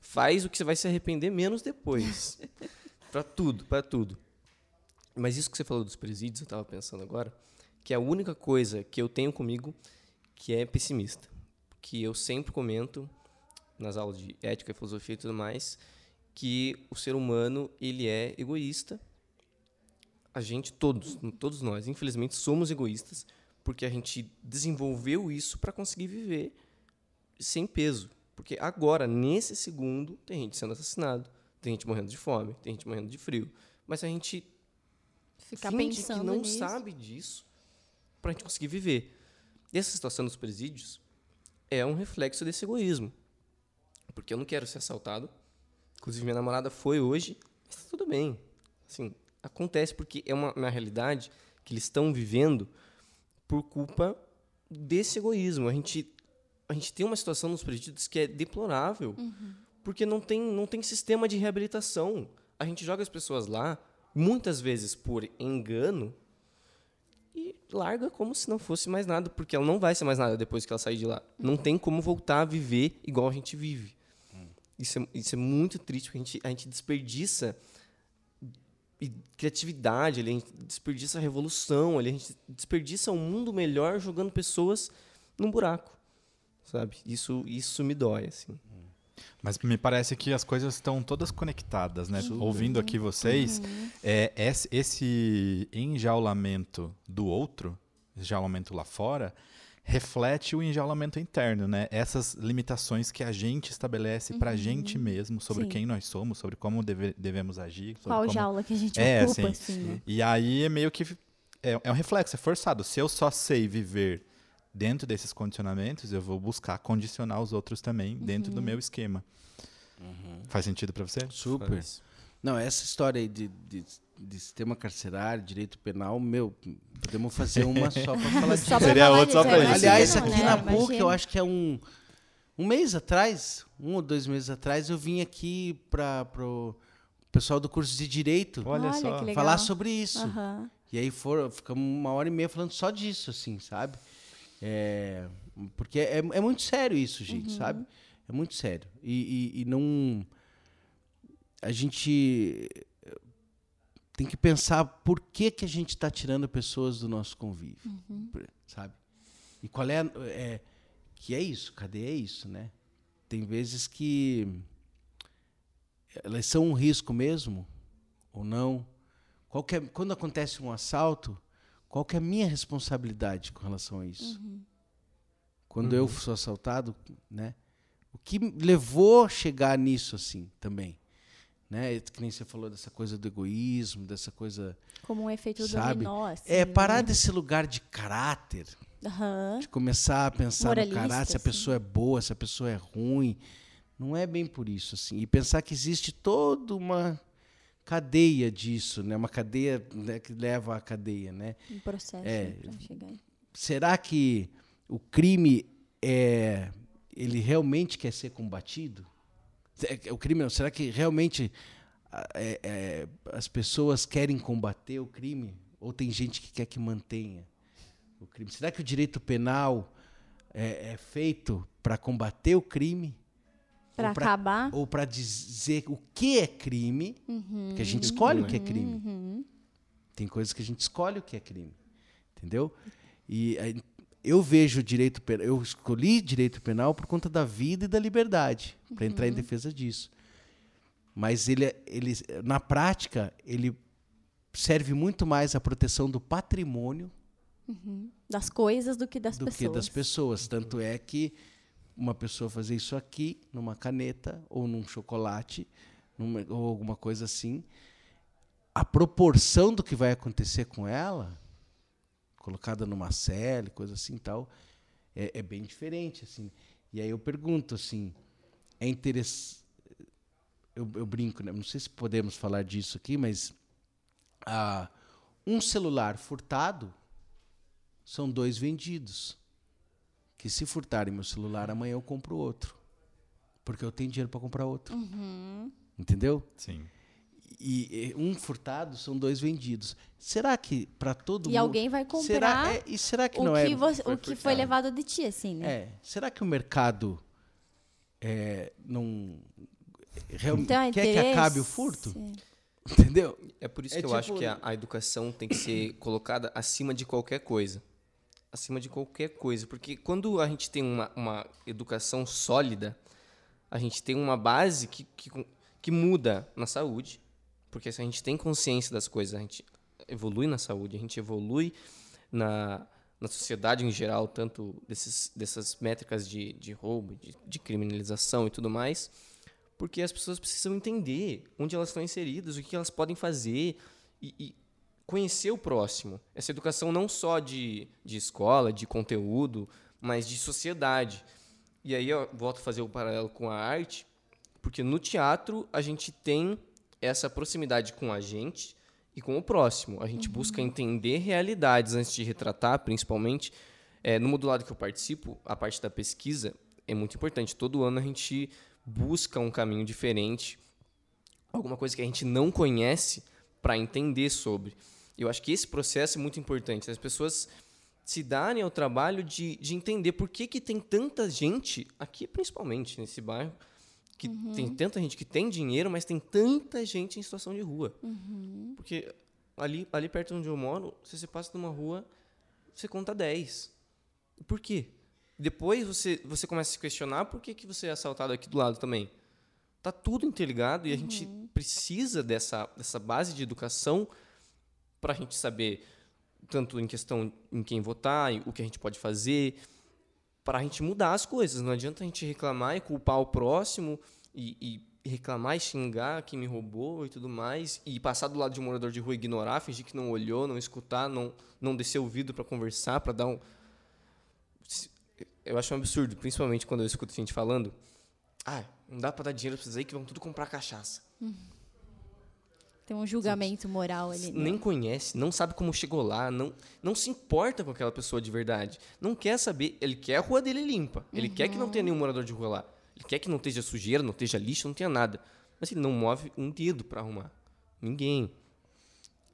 faz o que você vai se arrepender menos depois. (laughs) Pra tudo, pra tudo. Mas isso que você falou dos presídios, eu tava pensando agora, que é a única coisa que eu tenho comigo que é pessimista. Que eu sempre comento nas aulas de ética, filosofia e tudo mais, que o ser humano, ele é egoísta. A gente todos, todos nós, infelizmente somos egoístas, porque a gente desenvolveu isso para conseguir viver sem peso. Porque agora, nesse segundo, tem gente sendo assassinado, tem gente morrendo de fome, tem gente morrendo de frio. Mas a gente finge pensando que não nisso. sabe disso para a gente conseguir viver. E essa situação dos presídios é um reflexo desse egoísmo. Porque eu não quero ser assaltado. Inclusive, minha namorada foi hoje, mas tá tudo bem. Assim, acontece porque é uma, uma realidade que eles estão vivendo por culpa desse egoísmo. A gente, a gente tem uma situação nos presídios que é deplorável, porque não tem, não tem sistema de reabilitação. A gente joga as pessoas lá, muitas vezes por engano, e larga como se não fosse mais nada, porque ela não vai ser mais nada depois que ela sair de lá. Não tem como voltar a viver igual a gente vive. Isso é, isso é muito triste, porque a gente, a gente desperdiça criatividade, ali, a gente desperdiça a revolução, ali, a gente desperdiça um mundo melhor jogando pessoas num buraco, sabe? Isso, isso me dói, assim. Mas me parece que as coisas estão todas conectadas, né? Ouvindo aqui vocês, é, esse, esse enjaulamento do outro, enjaulamento lá fora, reflete o enjaulamento interno, né? Essas limitações que a gente estabelece pra gente mesmo sobre Sim. quem nós somos, sobre como deve- devemos agir. sobre Qual como... jaula que a gente É, ocupa, assim, assim, né? E aí é meio que. É, é um reflexo, é forçado. Se eu só sei viver dentro desses condicionamentos, eu vou buscar condicionar os outros também dentro Uhum. do meu esquema. Faz sentido pra você? Super. Faz. Não, essa história aí de, de, de sistema carcerário, direito penal, meu, podemos fazer uma (laughs) só para falar disso. Seria falar outro só disso, pra eu isso. Aliás, aqui né? na PUC, eu acho que é um, um mês atrás, um ou dois meses atrás, eu vim aqui para o pessoal do curso de Direito Olha, só. falar sobre isso. Aham. E aí foram, ficamos uma hora e meia falando só disso, assim, sabe? É, porque é, é muito sério isso, gente, sabe? É muito sério. E, e- e não. A gente tem que pensar por que, que a gente está tirando pessoas do nosso convívio, por- sabe? E qual é, é. Que é isso, cadeia é isso, né? Tem vezes que elas são um risco mesmo, ou não. Qual que é- quando acontece um assalto, qual que é a minha responsabilidade com relação a isso? Quando eu sou assaltado, né? O que me levou a chegar nisso assim também, né? Que nem você falou dessa coisa do egoísmo, dessa coisa, Como um efeito sabe? dominó, assim, é parar né? desse lugar de caráter, Aham. de começar a pensar Moralista, no caráter, se a assim. pessoa é boa, se a pessoa é ruim. Não é bem por isso, assim. E pensar que existe toda uma cadeia disso, né? Uma cadeia né, que leva à cadeia, né? Um processo É. né, pra chegar. Será que o crime é ele realmente quer ser combatido? É, O crime, não, será que realmente é, é, as pessoas querem combater o crime ou tem gente que quer que mantenha o crime? Será que o direito penal é, é feito para combater o crime pra- acabar. ou para dizer o que é crime? Uhum. Que a gente escolhe o que é crime. Uhum. Tem coisas que a gente escolhe o que é crime. Entendeu? E eu vejo o direito penal, eu escolhi direito penal por conta da vida e da liberdade, para entrar em defesa disso. Mas ele, ele, na prática, ele serve muito mais à proteção do patrimônio Das coisas do que das do pessoas. que das pessoas. Tanto é que uma pessoa fazer isso aqui, numa caneta, ou num chocolate, numa- ou alguma coisa assim, a proporção do que vai acontecer com ela, colocada numa cela, e coisa assim e tal, é, é bem diferente. assim. E aí eu pergunto assim, é interess... eu, eu brinco, né? não sei se podemos falar disso aqui, mas ah, um celular furtado são dois vendidos. Que se furtarem meu celular, amanhã eu compro outro. Porque eu tenho dinheiro para comprar outro. Entendeu? Sim. E, e um furtado são dois vendidos. Será que para todo E mundo. alguém vai comprar Será, é, e será que o, não que é. você- foi o que foi levado de ti, assim, né? É. Será que o mercado é, não. Realmente Então, é quer que acabe o furto? Entendeu? É por isso É que eu tipo- acho que a, a educação tem que ser colocada acima de qualquer coisa. Acima de qualquer coisa. Porque quando a gente tem uma, uma educação sólida, a gente tem uma base que, que, que muda na saúde. Porque se a gente tem consciência das coisas, a gente evolui na saúde, a gente evolui na, na sociedade em geral, tanto desses, dessas métricas de, de roubo, de, de criminalização e tudo mais. Porque as pessoas precisam entender onde elas estão inseridas, o que elas podem fazer e, e conhecer o próximo. Essa educação não só de, de escola, de conteúdo, mas de sociedade. E aí eu volto a fazer o paralelo com a arte, porque no teatro a gente tem essa proximidade com a gente e com o próximo. A gente busca entender realidades antes de retratar, principalmente. É, no modulado que eu participo, a parte da pesquisa é muito importante. Todo ano a gente busca um caminho diferente, alguma coisa que a gente não conhece para entender sobre. Eu acho que esse processo é muito importante. As pessoas se darem ao trabalho de, de entender por que, que tem tanta gente, aqui principalmente, nesse bairro, que tem tanta gente que tem dinheiro, mas tem tanta gente em situação de rua. Porque ali, ali perto onde eu moro, se você passa numa rua, você conta 10. Por quê? Depois você, você começa a se questionar por que, que você é assaltado aqui do lado também. Tá tudo interligado e a gente precisa dessa, dessa base de educação para a gente saber, tanto em questão em quem votar, o que a gente pode fazer, para a gente mudar as coisas. Não adianta a gente reclamar e culpar o próximo e, e reclamar e xingar quem me roubou e tudo mais, e passar do lado de um morador de rua ignorar, fingir que não olhou, não escutar, não, não descer o vidro para conversar, para dar um. Eu acho um absurdo, principalmente quando eu escuto gente falando. Ah, não dá para dar dinheiro para vocês aí que vão tudo comprar cachaça. Tem um julgamento moral ali. né? nem conhece, não sabe como chegou lá, não, não se importa com aquela pessoa de verdade. Não quer saber, ele quer a rua dele limpa. Ele quer que não tenha nenhum morador de rua lá. Ele quer que não esteja sujeira, não esteja lixo, não tenha nada. Mas ele não move um dedo para arrumar. Ninguém.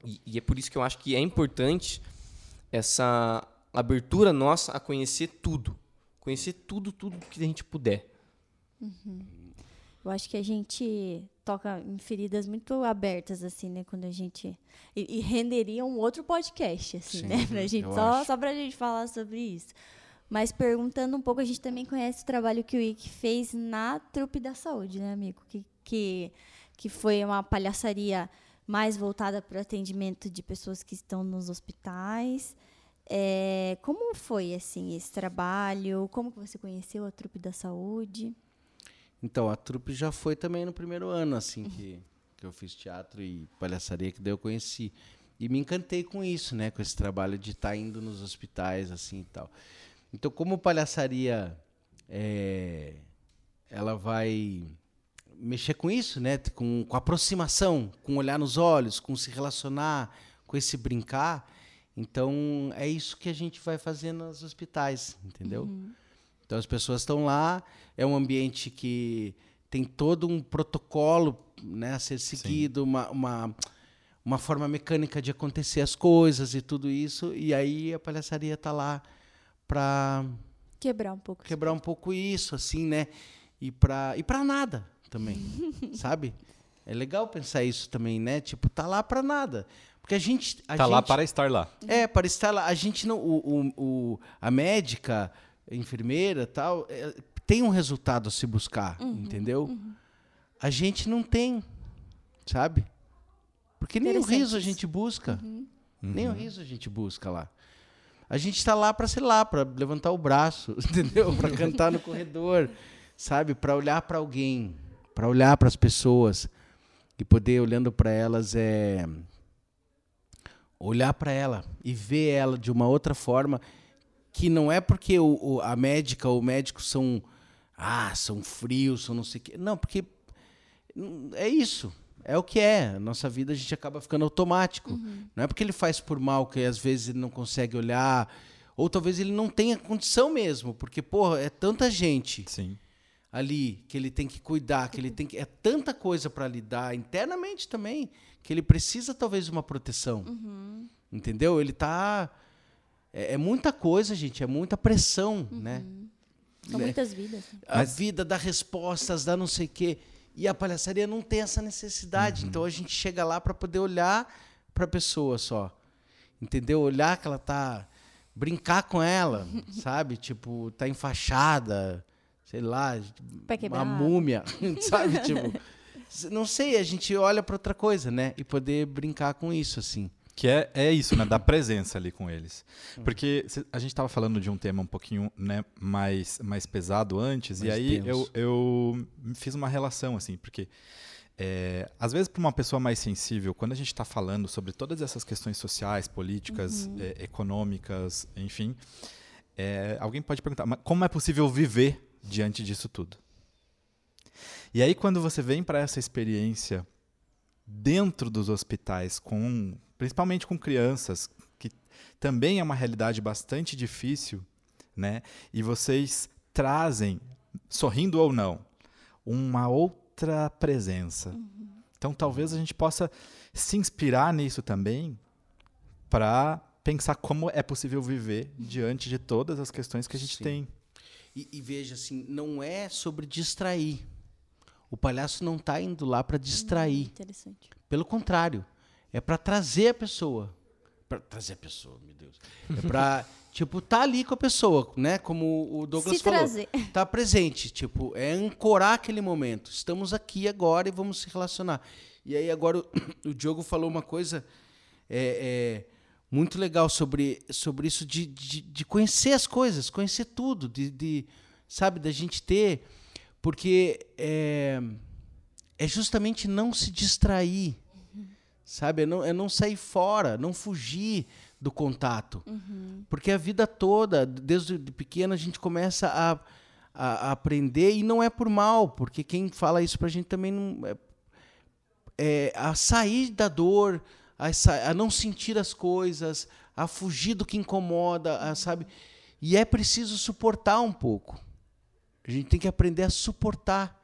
E, e é por isso que eu acho que é importante essa abertura nossa a conhecer tudo. Conhecer tudo, tudo que a gente puder. Eu acho que a gente toca em feridas muito abertas, assim, né? Quando a gente. E, e renderia um outro podcast, assim, Sim, né? Pra gente, só, acho. só pra gente falar sobre isso. Mas perguntando um pouco, a gente também conhece o trabalho que o Ike fez na Trupe da Saúde, né, amigo? Que, que, que foi uma palhaçaria mais voltada para o atendimento de pessoas que estão nos hospitais. É, como foi, assim, esse trabalho? Como que você conheceu a Trupe da Saúde? Então, a trupe já foi também no primeiro ano, assim, que, que eu fiz teatro e palhaçaria, que daí eu conheci. E me encantei com isso, né? Com esse trabalho de estar indo nos hospitais, assim, e tal. Então, como palhaçaria, é, ela vai mexer com isso, né? Com, com aproximação, com olhar nos olhos, com se relacionar, com esse brincar. Então, é isso que a gente vai fazer nos hospitais, entendeu? Então as pessoas estão lá, é um ambiente que tem todo um protocolo né, a ser seguido, uma, uma, uma forma mecânica de acontecer as coisas e tudo isso, e aí a palhaçaria está lá para Quebrar um pouco. quebrar um pouco isso, assim, né? E para e para nada também, (laughs) sabe? É legal pensar isso também, né? Tipo, tá lá para nada. Porque a gente. A Tá lá gente- para estar lá. é, para estar lá. A gente não. O, o, o- a médica, enfermeira tal, é, tem um resultado a se buscar, entendeu? A gente não tem, sabe? Porque nem o riso a gente busca. Nem o riso a gente busca lá. A gente está lá para, sei lá, para levantar o braço, (laughs) entendeu? Para cantar no corredor, sabe? Para olhar para alguém, para olhar para as pessoas e poder olhando para elas é olhar para ela e ver ela de uma outra forma que não é porque o, o- a médica ou o médico são ah são frios são não sei o quê não porque Hum, É isso. É o que é. A nossa vida a gente acaba ficando automático. Não é porque ele faz por mal que às vezes ele não consegue olhar. Ou talvez ele não tenha condição mesmo. Porque, porra, é tanta gente Sim. ali que ele tem que cuidar, que ele tem que. É tanta coisa para lidar internamente também, que ele precisa talvez de uma proteção. Entendeu? Ele tá. É, é muita coisa, gente, é muita pressão, né? São Né? muitas vidas. né? A vida dá respostas, dá não sei o quê. E a palhaçaria não tem essa necessidade. Então a gente chega lá para poder olhar para a pessoa só. Entendeu? Olhar que ela tá. Brincar com ela, (laughs) sabe? Tipo, tá enfaixada, sei lá, uma múmia, (laughs) sabe? Tipo, não sei, a gente olha para outra coisa, né? E poder brincar com isso, assim. Que é, é isso, né? Da presença ali com eles. Porque cê- a gente estava falando de um tema um pouquinho né, mais, mais pesado antes, e Mais aí eu, tenso. eu fiz uma relação, assim, porque é, às vezes para uma pessoa mais sensível, quando a gente está falando sobre todas essas questões sociais, políticas, é, econômicas, enfim, é, alguém pode perguntar, mas como é possível viver diante disso tudo? E aí quando você vem para essa experiência dentro dos hospitais, com, principalmente com crianças, que também é uma realidade bastante difícil, né? E vocês trazem, sorrindo ou não, uma outra presença. Então, talvez a gente possa se inspirar nisso também para pensar como é possível viver diante de todas as questões que a gente Sim. tem. E, e veja assim, não é sobre distrair. O palhaço não está indo lá para distrair. Interessante. Pelo contrário, é para trazer a pessoa. Para trazer a pessoa, meu Deus. É para (laughs) tipo tá ali com a pessoa, né? Como o Douglas Se falou. trazer. Tá presente, tipo, é ancorar aquele momento. Estamos aqui agora e vamos se relacionar. E aí agora o, (coughs) o Diogo falou uma coisa é, é, muito legal sobre, sobre isso de, de, de conhecer as coisas, conhecer tudo, de, de sabe, da gente ter, porque é, é justamente não se distrair, sabe, é não, é não sair fora, não fugir do contato, porque a vida toda, desde de pequeno a gente começa a, a, a aprender e não é por mal, porque quem fala isso pra gente também não é, é, a sair da dor, a, a não sentir as coisas, a fugir do que incomoda, a, sabe? E é preciso suportar um pouco. A gente tem que aprender a suportar,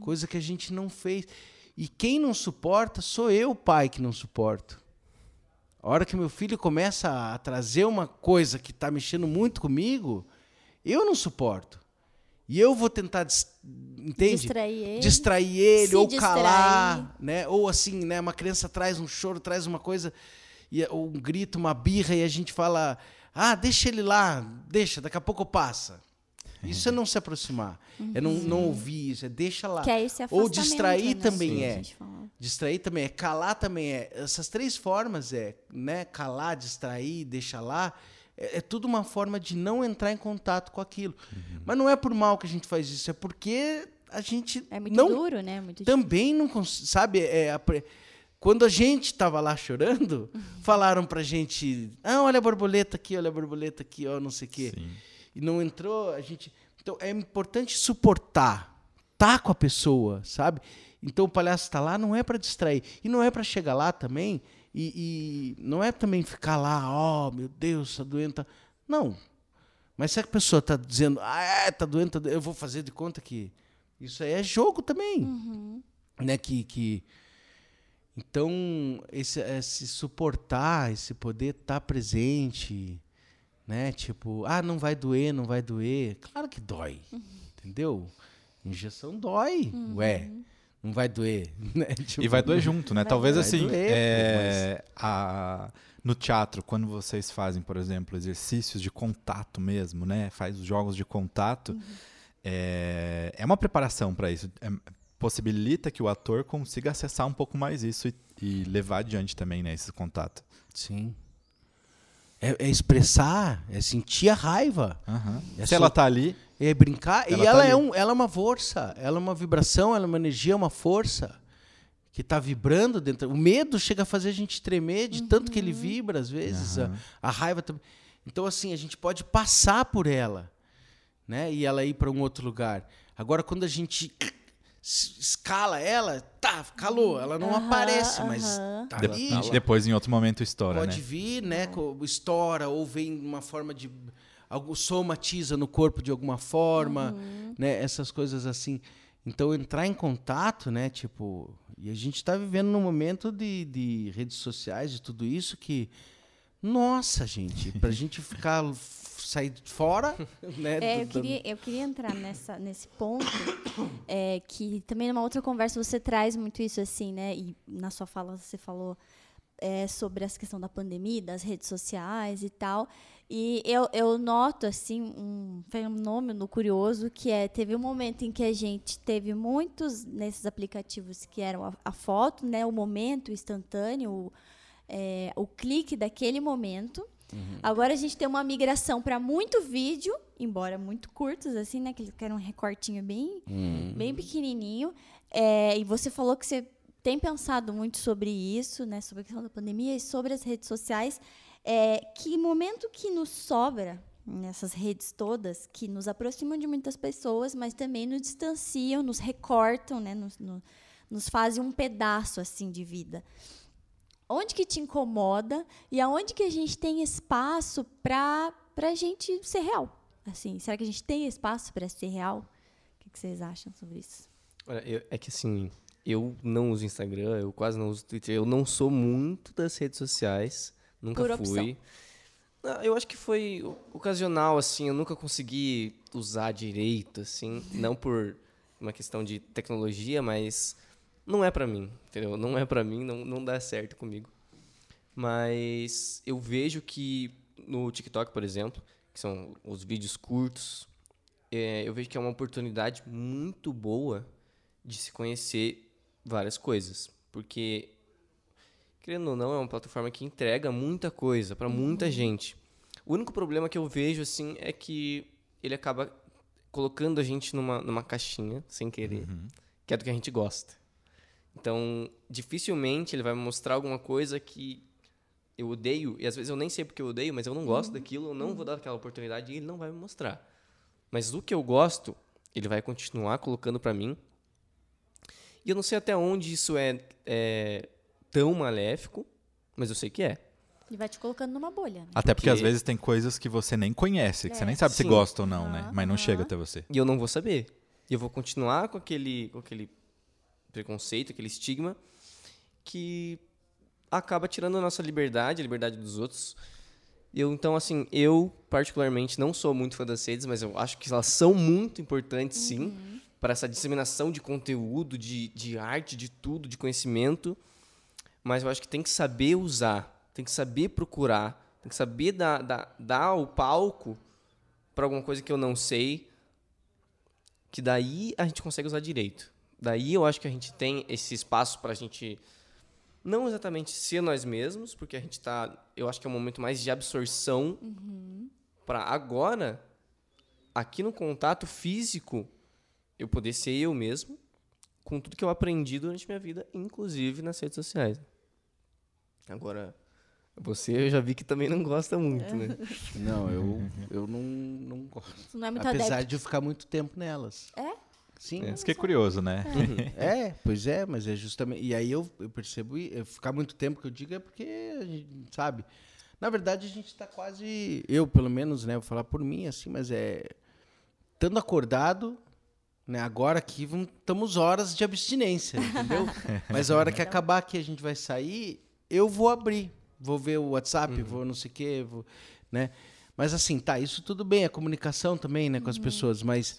coisa que a gente não fez. E quem não suporta sou eu, pai, que não suporto. A hora que meu filho começa a trazer uma coisa que está mexendo muito comigo, eu não suporto. E eu vou tentar, entende? Distrair ele. distrair ele ou distrair. calar, né? Ou assim, né? Uma criança traz um choro, traz uma coisa, e, ou um grito, uma birra, e a gente fala: ah, deixa ele lá, deixa, daqui a pouco passa. Isso é não se aproximar, é não, não ouvir isso, é deixa lá. Que é esse ou distrair né? também Sim, é. Distrair também é, calar também é. Essas três formas é, né? Calar, distrair, deixar lá. É, é tudo uma forma de não entrar em contato com aquilo. Mas não é por mal que a gente faz isso, é porque a gente É muito não duro, né? Muito também não cons- sabe é, a quando a gente estava lá chorando falaram pra gente ah olha a borboleta aqui olha a borboleta aqui ó não sei o quê Sim. E não entrou a gente então é importante suportar tá com a pessoa sabe? Então o palhaço está lá não é para distrair. E não é para chegar lá também e, e não é também ficar lá ó meu Deus tá doente tá- não. Mas se a pessoa está dizendo ah é, tá doente tá doente", eu vou fazer de conta que isso aí é jogo também né? Que, que então esse, esse suportar esse poder estar presente né tipo ah não vai doer não vai doer claro que dói entendeu injeção dói ué não vai doer (laughs) né? Tipo, E vai doer junto, né? Vai Talvez assim, doer, é, a- no teatro, quando vocês fazem, por exemplo, exercícios de contato mesmo, né? Faz os jogos de contato, é, é uma preparação para isso. É- possibilita que o ator consiga acessar um pouco mais isso e, e levar adiante também, né? Esse contato. sim é, é expressar é sentir a raiva Aham. É Se só- ela tá ali, É brincar. Ela e tá ela, ali. é um, ela é uma força, ela é uma vibração, ela é uma energia, é uma força que está vibrando dentro. O medo chega a fazer a gente tremer de tanto que ele vibra, às vezes. A, a raiva também. Então, assim, a gente pode passar por ela, né? E ela ir para um outro lugar. Agora, quando a gente escala ela, tá, calou, ela não Aham, aparece, mas tá De- ali. e depois, em outro momento, estoura, Pode né? vir, né? Estoura, ou vem uma forma de. Algo somatiza no corpo de alguma forma, né? Essas coisas assim. Então, entrar em contato, né? Tipo. E a gente está vivendo num momento de, de redes sociais, de tudo isso, que. Nossa, gente, pra (laughs) gente ficar. Sair fora, (laughs) né? É, eu queria, eu queria entrar nessa, nesse ponto, é, que também numa outra conversa você traz muito isso assim, né? E na sua fala você falou é, sobre essa questão da pandemia, das redes sociais e tal. E eu, eu noto, assim, um fenômeno curioso que é, teve um momento em que a gente teve muitos nesses aplicativos que eram a, a foto, né? O momento instantâneo, o, é, o clique daquele momento. Agora a gente tem uma migração para muito vídeo, embora muito curtos, assim, né? Que eles querem um recortinho bem, bem pequenininho. É, e você falou que você tem pensado muito sobre isso, né? Sobre a questão da pandemia e sobre as redes sociais. É, que momento que nos sobra nessas redes todas, que nos aproximam de muitas pessoas, mas também nos distanciam, nos recortam, né? Nos, no- nos fazem um pedaço, assim, de vida onde que te incomoda e aonde que a gente tem espaço para a gente ser real? Assim, será que a gente tem espaço para ser real? O que, que vocês acham sobre isso? Olha, eu- é que assim, eu não uso Instagram, eu quase não uso Twitter, eu não sou muito das redes sociais, nunca Por opção. fui. Não, eu acho que foi ocasional, assim, eu nunca consegui usar direito, assim, não por uma questão de tecnologia, mas não é pra mim, entendeu? Não é pra mim, não, não dá certo comigo. Mas eu vejo que no TikTok, por exemplo, que são os vídeos curtos, é, eu vejo que é uma oportunidade muito boa de se conhecer várias coisas. Porque, querendo ou não, é uma plataforma que entrega muita coisa para muita gente. O único problema que eu vejo, assim, é que ele acaba colocando a gente numa, numa caixinha, sem querer, que é do que a gente gosta. Então, dificilmente ele vai me mostrar alguma coisa que eu odeio, e às vezes eu nem sei porque eu odeio, mas eu não gosto daquilo, eu não vou dar aquela oportunidade e ele não vai me mostrar. Mas o que eu gosto, ele vai continuar colocando pra mim. E eu não sei até onde isso é, é tão maléfico, mas eu sei que é. Ele vai te colocando numa bolha. Né? Até porque Porque- às vezes tem coisas que você nem conhece, que você É. nem sabe se Sim. gosta ou não, né? Mas não chega até você. E eu não vou saber. E eu vou continuar com aquele, com aquele preconceito, aquele estigma que acaba tirando a nossa liberdade, a liberdade dos outros. Eu, então, assim, eu particularmente não sou muito fã das redes, mas eu acho que elas são muito importantes, sim, para essa disseminação de conteúdo, de, de arte, de tudo, de conhecimento. Mas eu acho que tem que saber usar, tem que saber procurar, tem que saber dar, dar, dar o palco para alguma coisa que eu não sei, que daí a gente consegue usar direito. Daí eu acho que a gente tem esse espaço para a gente não exatamente ser nós mesmos, porque a gente tá, eu acho que é um momento mais de absorção para agora aqui no contato físico eu poder ser eu mesmo com tudo que eu aprendi durante minha vida, inclusive nas redes sociais. Agora você eu já vi que também não gosta muito, né? (laughs) Não, eu, eu não, não gosto. Não é muito Apesar adepto. de eu ficar muito tempo nelas. É? Sim. Isso que é curioso, né? (laughs) É, pois é, mas é justamente. E aí eu, eu percebo, e- eu ficar muito tempo que eu digo é porque, a gente, sabe? Na verdade, a gente está quase. Eu, pelo menos, né? Vou falar por mim, assim, mas é. Estando acordado, né? Agora aqui estamos horas de abstinência, entendeu? (laughs) mas a hora que acabar aqui a gente vai sair, eu vou abrir. Vou ver o WhatsApp, vou não sei o quê, vou, né? Mas assim, tá, isso tudo bem, a comunicação também, né, com as pessoas, mas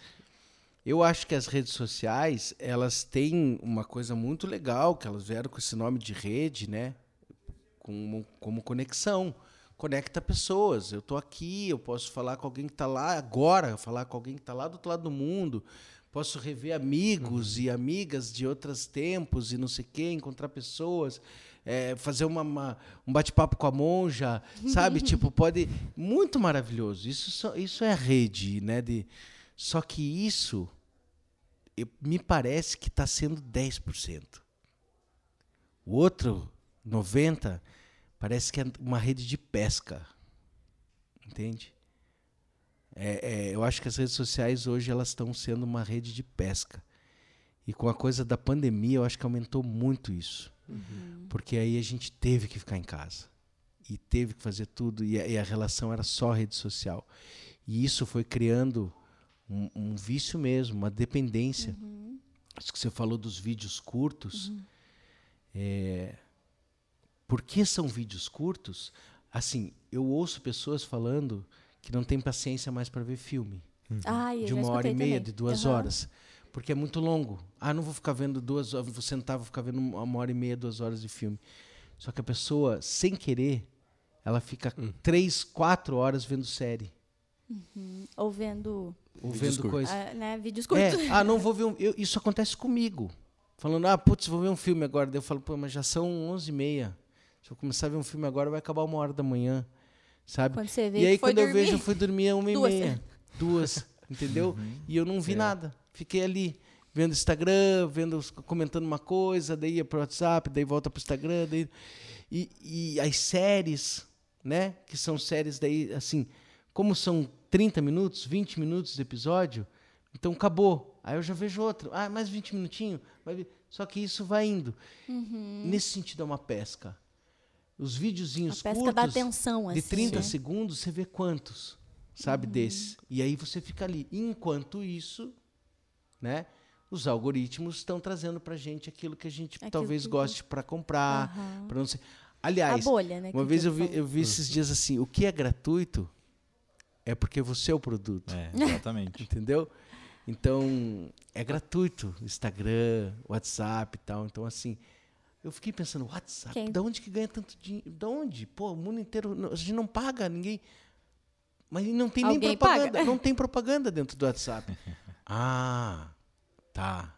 eu acho que as redes sociais, elas têm uma coisa muito legal, que elas vieram com esse nome de rede, né? Como, como conexão. Conecta pessoas. Eu tô aqui, eu posso falar com alguém que está lá agora, falar com alguém que está lá do outro lado do mundo. Posso rever amigos e amigas de outros tempos e não sei o quê, encontrar pessoas, é, fazer uma, uma- um bate-papo com a monja, sabe? (laughs) tipo, pode. Muito maravilhoso. Isso, isso é rede, né? De, só que isso eu- me parece que está sendo 10%. O outro, 90%, parece que é uma rede de pesca. Entende? É, é, eu acho que as redes sociais hoje elas estão sendo uma rede de pesca. E com a coisa da pandemia, eu acho que aumentou muito isso. Porque aí a gente teve que ficar em casa. E teve que fazer tudo. E a, e a relação era só rede social. E isso foi criando um, um vício mesmo, uma dependência. Acho que você falou dos vídeos curtos. É, por que são vídeos curtos? Assim, eu ouço pessoas falando que não tem paciência mais para ver filme Ai, eu de uma hora e meia, também. de duas horas. Porque é muito longo. Ah, não vou ficar vendo duas horas, vou sentar, vou ficar vendo uma hora e meia, duas horas de filme. Só que a pessoa, sem querer, ela fica três, quatro horas vendo série. Ou vendo Ou Vídeos vendo curtos. coisa. ah, né, vídeos curtos. É, ah, não vou ver um. eu- isso acontece comigo. Falando, ah, putz, vou ver um filme agora. Daí eu falo, pô, mas já são onze e meia. Se eu começar a ver um filme agora, vai acabar uma hora da manhã. Sabe? Quando você vê E aí, quando eu dormir. vejo, eu fui dormir a uma e Duas. meia. Duas, entendeu? Uhum. E eu não vi nada. Fiquei ali, vendo Instagram, vendo, comentando uma coisa, daí ia pro WhatsApp, daí volta pro Instagram. Daí... E, e as séries, né? Que são séries daí, assim, como são 30 minutos, 20 minutos de episódio, então acabou. Aí eu já vejo outro. Ah, mais 20 minutinhos. Só que isso vai indo. Nesse sentido, é uma pesca. Os videozinhos A pesca curtos da atenção, de assim, 30 né? segundos, você vê quantos, sabe, desse. E aí você fica ali. Enquanto isso, né, os algoritmos estão trazendo pra gente aquilo que a gente Aquilo talvez que- goste para comprar, Aham. para não sei. A Aliás, bolha, né? uma vez eu vi, eu vi esses dias assim, o que é gratuito é porque você é o produto. É, (laughs) exatamente. Entendeu? Então, é gratuito. Instagram, WhatsApp e tal. Então, assim, eu fiquei pensando, WhatsApp, Quem- da onde que ganha tanto dinheiro? Da onde? Pô, o mundo inteiro, não- a gente não paga ninguém. Mas não tem nem Alguém propaganda. paga. Não tem propaganda dentro do WhatsApp. (laughs) ah, tá.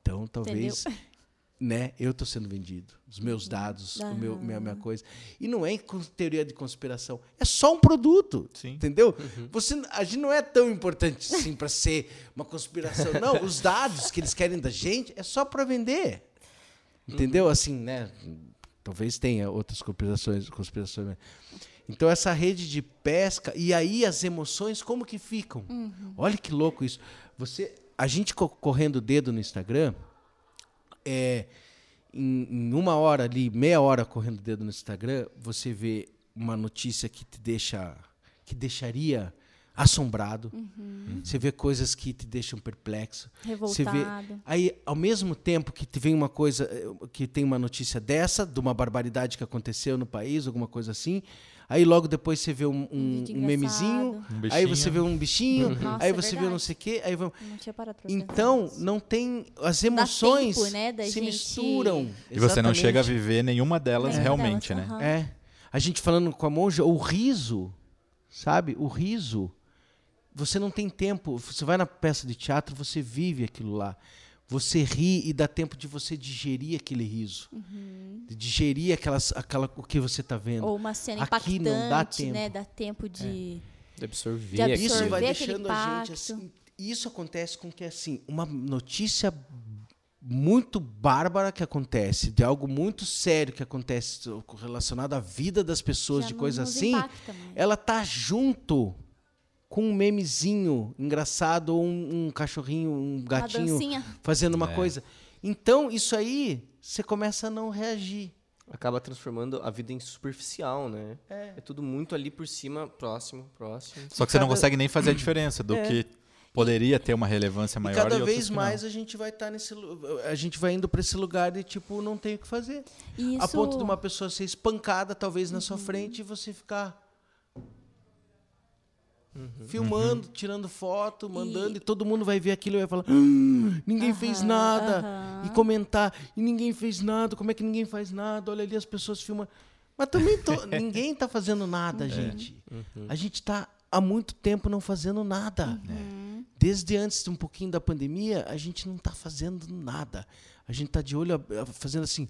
Então, talvez, né, eu tô sendo vendido. Os meus dados, o meu, minha, minha coisa. E não é teoria de conspiração. É só um produto. Sim. Entendeu? Você, a gente não é tão importante assim para ser uma conspiração. Não, os dados que eles querem da gente é só para vender. Entendeu? Assim, né? Talvez tenha outras conspirações, conspirações. Então essa rede de pesca e aí as emoções como que ficam? Olha que louco isso. Você, a gente co- correndo o dedo no Instagram, é, em, em uma hora ali, meia hora correndo o dedo no Instagram, você vê uma notícia que te deixa, que deixaria assombrado. Você vê coisas que te deixam perplexo. Você vê, Revoltado. aí, ao mesmo tempo que te vem uma coisa, eh, que tem uma notícia dessa, de uma barbaridade que aconteceu no país, alguma coisa assim, aí logo depois você vê um, um, um memezinho. Um aí você vê um bichinho, (laughs) Nossa, aí é você vê não sei o quê, aí vão... Não Então, não tem. As emoções tempo, né, da se gente- misturam. E você não chega a viver nenhuma delas Nenhuma realmente, delas, né? É. A gente falando com a monja, o riso, sabe? O riso. Você não tem tempo. Você vai na peça de teatro, você vive aquilo lá. Você ri e dá tempo de você digerir aquele riso. De digerir aquelas, aquela, o que você está vendo. Ou uma cena Aqui não dá impactante, né? tempo. Dá tempo de... De absorver. De absorver. Isso vai aquele deixando a gente impacto. assim. Isso acontece com que assim, uma notícia muito bárbara que acontece, de algo muito sério que acontece relacionado à vida das pessoas, já de coisa assim, ela tá junto com um memezinho engraçado ou um, um cachorrinho, um Uma gatinho dancinha. fazendo uma É. coisa. Então, isso aí, você começa a não reagir. Acaba transformando a vida em superficial, né? É. tudo muito ali por cima, próximo, próximo. Só que você não consegue nem fazer a diferença do que poderia ter uma relevância maior e cada outras vez mais a gente vai estar nesse lu- a gente vai indo para esse lugar e tipo não tem o que fazer. Isso... A ponto de uma pessoa ser espancada talvez na sua frente e você ficar filmando, tirando foto, mandando e... todo mundo vai ver aquilo e vai falar: "Ah, ninguém fez nada e comentar e ninguém fez nada. Como é que ninguém faz nada? Olha ali as pessoas filmando. Mas também tô- (laughs) ninguém está fazendo nada, gente. A gente está há muito tempo não fazendo nada. Desde antes de um pouquinho da pandemia, a gente não está fazendo nada. A gente está de olho fazendo assim.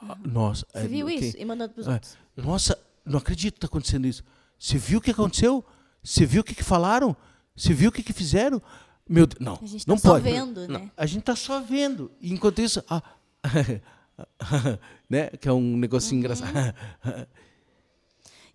ah, Nossa, Você é, viu quem- isso? E mandando pros é, outros. Nossa, não acredito que está acontecendo isso. Você viu o que aconteceu? Você viu o que, que falaram? Você viu o que, que fizeram? Meu Deus, não, A gente não tá só pode. vendo, Não, né? a gente tá só vendo. E enquanto isso, ah, (laughs) né? Que é um negocinho engraçado.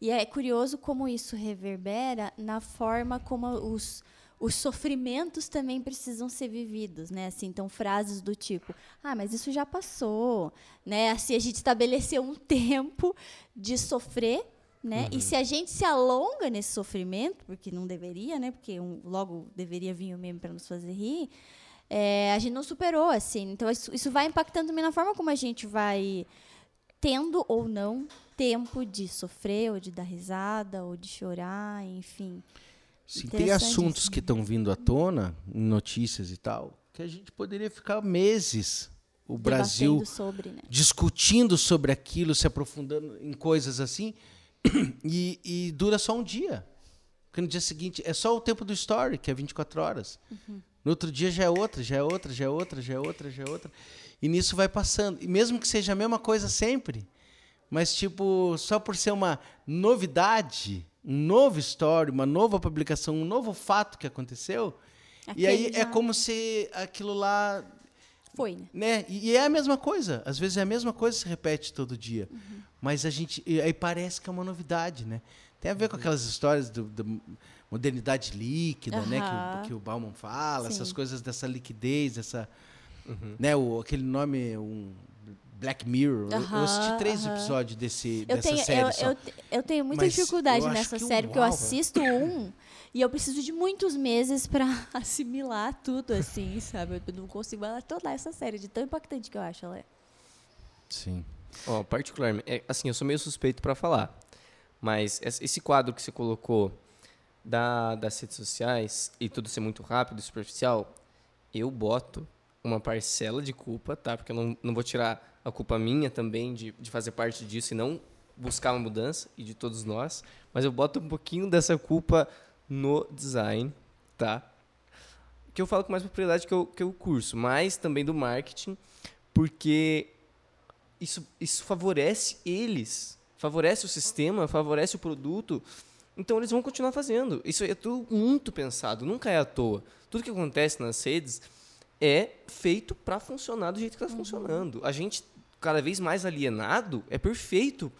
E é curioso como isso reverbera na forma como os, os sofrimentos também precisam ser vividos, né? Assim, então frases do tipo: "Ah, mas isso já passou", né? Assim, a gente estabeleceu um (laughs) tempo de sofrer, né? E se a gente se alonga nesse sofrimento, porque não deveria, né? Porque um- logo deveria vir o meme para nos fazer rir, é, a gente não superou, assim. Então isso, isso vai impactando também na forma como a gente vai tendo ou não tempo de sofrer, ou de dar risada, ou de chorar, enfim. Sim, tem assuntos que estão vindo à tona, em notícias e tal, que a gente poderia ficar meses, o Brasil, sobre, né? discutindo sobre aquilo, se aprofundando em coisas assim, (coughs) e, e dura só um dia. Porque no dia seguinte é só o tempo do story, que é 24 horas. No outro dia já é outra, já é outra, já é outra, já é outra, já é outra. E nisso vai passando. E mesmo que seja a mesma coisa sempre, mas tipo, só por ser uma novidade, um novo story, uma nova publicação, um novo fato que aconteceu, e aí Aquele é já como se aquilo lá Foi, né? né? E, e é a mesma coisa. Às vezes é a mesma coisa que se repete todo dia. Mas a gente. aí parece que é uma novidade, né? Tem a ver com aquelas histórias do, da modernidade líquida, né? Que, o- que o Bauman fala, essas Sim. coisas dessa liquidez, essa. Né, o, aquele nome, um Black Mirror. Eu- eu assisti três aham. episódios desse, Eu dessa tenho, série. eu, só. eu, eu tenho muita Mas dificuldade nessa série, porque eu assisto um (laughs) e eu preciso de muitos meses pra (laughs) assimilar tudo, assim, sabe? Eu não consigo toda essa série, de tão impactante que eu acho ela é. Sim. Ó, particularmente, é, assim, eu sou meio suspeito para falar, mas es- esse quadro que você colocou da, das redes sociais e tudo ser muito rápido e superficial, eu boto uma parcela de culpa, tá? Porque eu não, não vou tirar a culpa minha também de, de fazer parte disso e não buscar uma mudança, e de todos nós, mas eu boto um pouquinho dessa culpa no design, tá? Que eu falo com mais propriedade que eu, que eu curso, mas também do marketing, porque isso, isso favorece eles, favorece o sistema, favorece o produto. Então eles vão continuar fazendo. Isso é tudo muito pensado, nunca é à toa. Tudo que acontece nas redes é feito para funcionar do jeito que está funcionando. A gente, cada vez mais alienado, é perfeito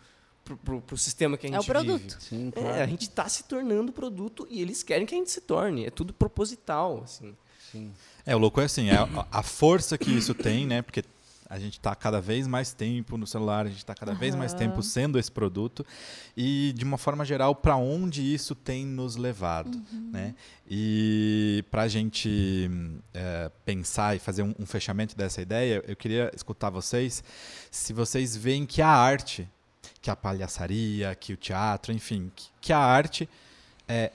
pro, pro, sistema que a É gente o produto. vive. Sim, É, claro. a gente está se tornando produto e eles querem que a gente se torne. É tudo proposital, assim. Sim. É, o louco é assim, é a, a força que isso tem, né? Porque a gente está cada vez mais tempo no celular, a gente está cada vez mais tempo sendo esse produto e de uma forma geral para onde isso tem nos levado, né? E para a gente é, pensar e fazer um, um fechamento dessa ideia, eu queria escutar vocês se vocês veem que a arte, que a palhaçaria, que o teatro, enfim, que, que a arte é,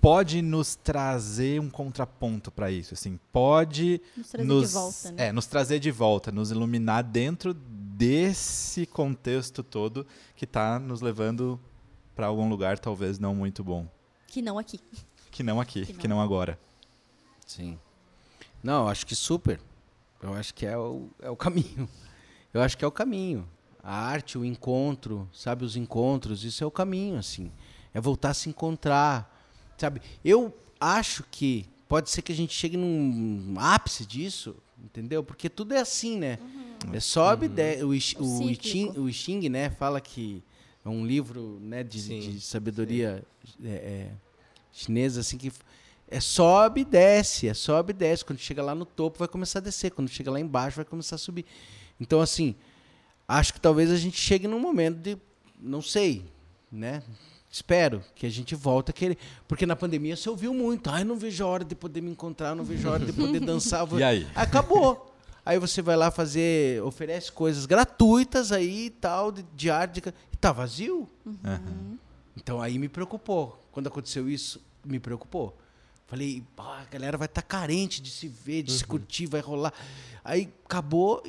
pode nos trazer um contraponto para isso, assim, pode Nos trazer nos, de volta, né? é, nos trazer de volta, nos iluminar dentro desse contexto todo que está nos levando para algum lugar talvez não muito bom, Que não aqui. que não aqui, Que não. que não agora. Sim. Não, eu acho que super. Eu acho que é o, é o caminho. Eu acho que é o caminho. A arte, o encontro, sabe, os encontros, isso é o caminho, assim. É voltar a se encontrar, sabe? Eu acho que pode ser que a gente chegue num ápice disso, entendeu? Porque tudo é assim, né? É sobe, de, o, Uhum. O o, Iching, cíclico. o Xing, né, fala que é um livro, né, de, Sim, de sabedoria é, é, chinesa, assim, que é sobe e desce, é sobe e desce. Quando chega lá no topo, vai começar a descer. Quando chega lá embaixo, vai começar a subir. Então, assim, acho que talvez a gente chegue num momento de, não sei, né? Espero que a gente volte a querer. Porque na pandemia você ouviu muito. Ai, não vejo a hora de poder me encontrar, não vejo a hora de poder dançar. (laughs) E aí? Acabou. Aí você vai lá fazer, oferece coisas gratuitas aí e tal, de, de arte. de- E tá vazio. Aham. Então aí me preocupou. Quando aconteceu isso, me preocupou. Falei, "Pá, a galera vai estar carente de se ver, de se curtir, vai rolar. Aí acabou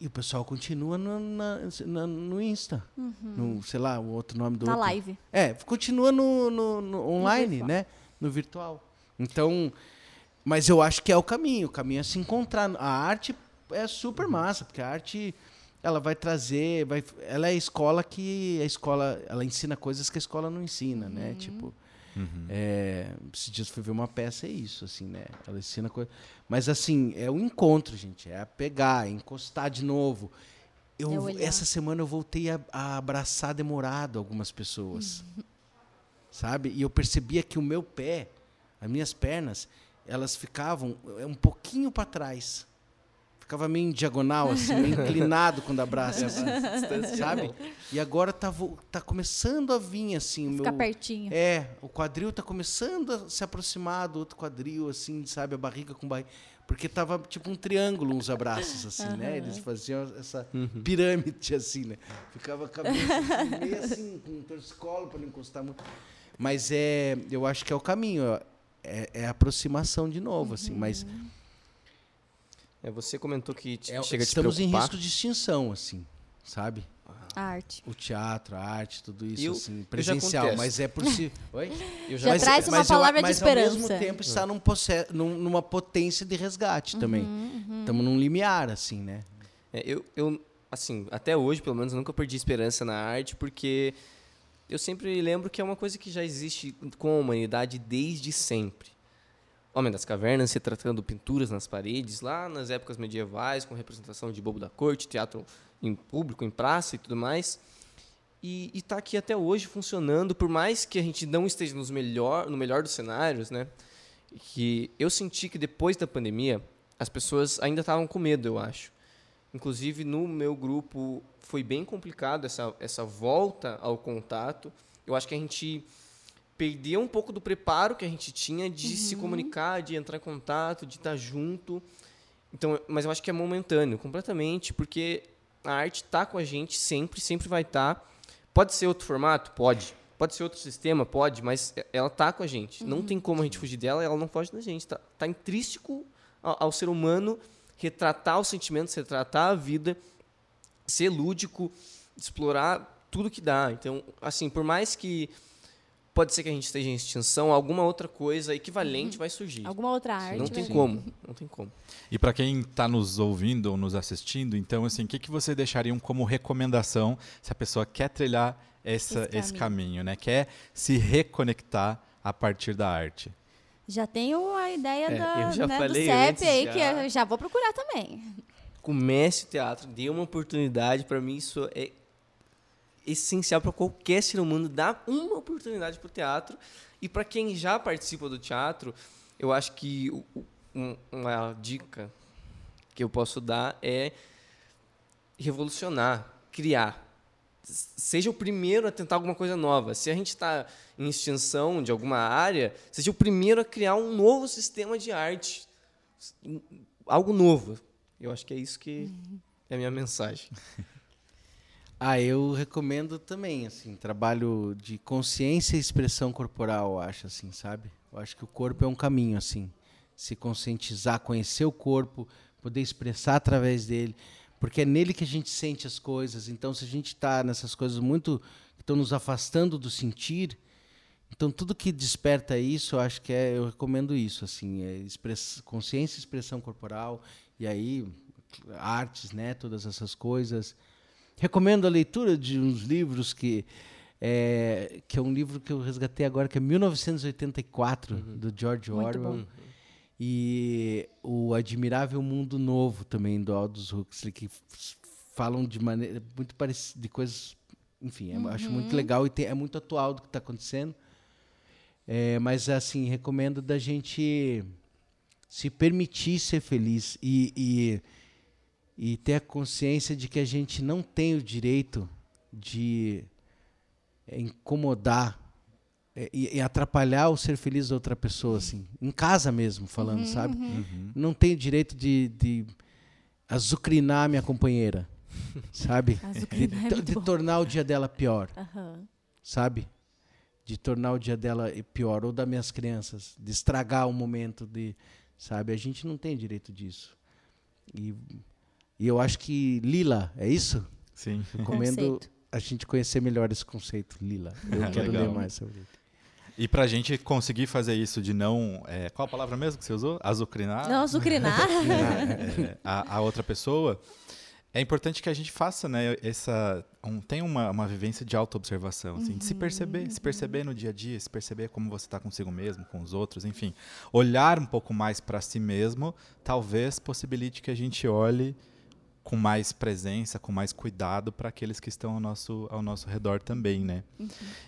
e, o pessoal continua no, na- na- no Insta. No, sei lá, o outro nome do Na outro. live. É, continua no, no- no online, virtual. né? No virtual. Então, mas eu acho que é o caminho. O caminho é se encontrar. A arte é super massa, porque a arte ela vai trazer, vai, ela é a escola que a escola, ela ensina coisas que a escola não ensina, né? Tipo, Uhum. é, esses dias fui ver uma peça, é isso, assim, né? Ela ensina coisa. Mas assim, é o encontro, gente. É pegar, é encostar de novo. Eu, É essa semana eu voltei a, a abraçar demorado algumas pessoas. Sabe? E eu percebia que o meu pé, as minhas pernas, elas ficavam é, um pouquinho para trás. Ficava meio em diagonal, assim, meio inclinado quando abraça, assim, sabe? E agora tá, tá começando a vir, assim, o Ficar meu... pertinho. É, o quadril tá começando a se aproximar do outro quadril, assim, sabe? A barriga com barriga. Porque tava tipo um triângulo, uns abraços, assim, né? Eles faziam essa pirâmide, assim, né? Ficava a cabeça assim, meio assim, com um torcicolo para não encostar muito. Mas é, eu acho que é o caminho, é, é a aproximação de novo, assim. Mas É, você comentou que te- é- chega a te estamos em risco de extinção, assim, sabe? A arte. O teatro, a arte, tudo isso, Eu- assim, eu já presencial. Mas é por si. (laughs) Oi? Eu Já traz uma eu- palavra de mas ao mesmo esperança. tempo está num posse- num- numa potência de resgate também. Uhum, Estamos num limiar, assim, né? É, eu, eu, assim, até hoje, pelo menos, eu nunca perdi esperança na arte, porque eu sempre lembro que é uma coisa que já existe com a humanidade desde sempre. Homem das Cavernas retratando pinturas nas paredes, lá nas épocas medievais, com representação de bobo da corte, teatro em público, em praça e tudo mais. E está aqui até hoje funcionando, por mais que a gente não esteja nos melhor, no melhor dos cenários, né? Que eu senti que depois da pandemia, as pessoas ainda estavam com medo, eu acho. Inclusive, no meu grupo, foi bem complicado essa, essa volta ao contato. Eu acho que a gente perdeu um pouco do preparo que a gente tinha de se comunicar, de entrar em contato, de estar junto. Então, mas eu acho que é momentâneo, completamente, porque a arte está com a gente sempre, sempre vai estar. Pode ser outro formato? Pode. Pode ser outro sistema? Pode, mas ela está com a gente. Não tem como a gente fugir dela, ela não foge da gente. Está tá intrínseco ao, ao ser humano retratar os sentimentos, retratar a vida, ser lúdico, explorar tudo que dá. Então, assim, por mais que pode ser que a gente esteja em extinção, alguma outra coisa equivalente vai surgir. Alguma outra arte. Não tem como, não tem como. E para quem está nos ouvindo ou nos assistindo, então, assim, o que, que você deixariam como recomendação se a pessoa quer trilhar essa, Esse esse, caminho. caminho, né? Quer se reconectar a partir da arte? Já tenho a ideia É, da, né, do CEP antes, aí, já. que eu já vou procurar também. Comece o teatro, dê uma oportunidade. Para mim, isso é essencial para qualquer ser humano dar uma oportunidade para o teatro. E para quem já participa do teatro, eu acho que um- uma dica que eu posso dar é revolucionar, criar. Seja o primeiro a tentar alguma coisa nova. Se a gente está em extinção de alguma área, seja o primeiro a criar um novo sistema de arte. Algo novo. Eu acho que é isso que é a minha mensagem. (laughs) Ah, eu recomendo também, assim, trabalho de consciência e expressão corporal, acho, assim, sabe? Eu acho que o corpo é um caminho, assim. Se conscientizar, conhecer o corpo, poder expressar através dele, porque é nele que a gente sente as coisas. Então, se a gente está nessas coisas muito que estão nos afastando do sentir, então tudo que desperta isso, eu acho que é, eu recomendo isso, assim, é express, consciência expressão corporal, e aí artes, né, todas essas coisas. Recomendo a leitura de uns livros que é, que é um livro que eu resgatei agora, que é 1984, do George Muito Orwell. bom. E o Admirável Mundo Novo também, do Aldous Huxley, que falam de maneira muito parecida, de coisas, enfim, é- acho muito legal e tem- é muito atual do que está acontecendo. É, mas, assim, recomendo da gente se permitir ser feliz e, e, e ter a consciência de que a gente não tem o direito de é, incomodar é, e, e atrapalhar o ser feliz da outra pessoa, assim, em casa mesmo, falando, sabe? Não tenho direito de, de azucrinar minha companheira, (laughs) sabe? De, Azucrinar é de bom. tornar o dia dela pior, Aham. sabe? De tornar o dia dela pior, ou das minhas crianças, de estragar o momento de, sabe? A gente não tem direito disso. E, e eu acho que Lila, é isso? Sim. Recomendo Conceito. a gente conhecer melhor esse conceito, Lila. (laughs) Eu Ah, quero legal. ler mais sobre ele. E para a gente conseguir fazer isso de não. é, qual a palavra mesmo que você usou? Azucrinar? Não, azucrinar. (laughs) (laughs) é, a, a outra pessoa, é importante que a gente faça, né, essa, um, tem uma, uma vivência de autoobservação, assim, de se perceber, se perceber no dia a dia, se perceber como você está consigo mesmo, com os outros, enfim, olhar um pouco mais para si mesmo, talvez possibilite que a gente olhe com mais presença, com mais cuidado para aqueles que estão ao nosso, ao nosso redor também, né?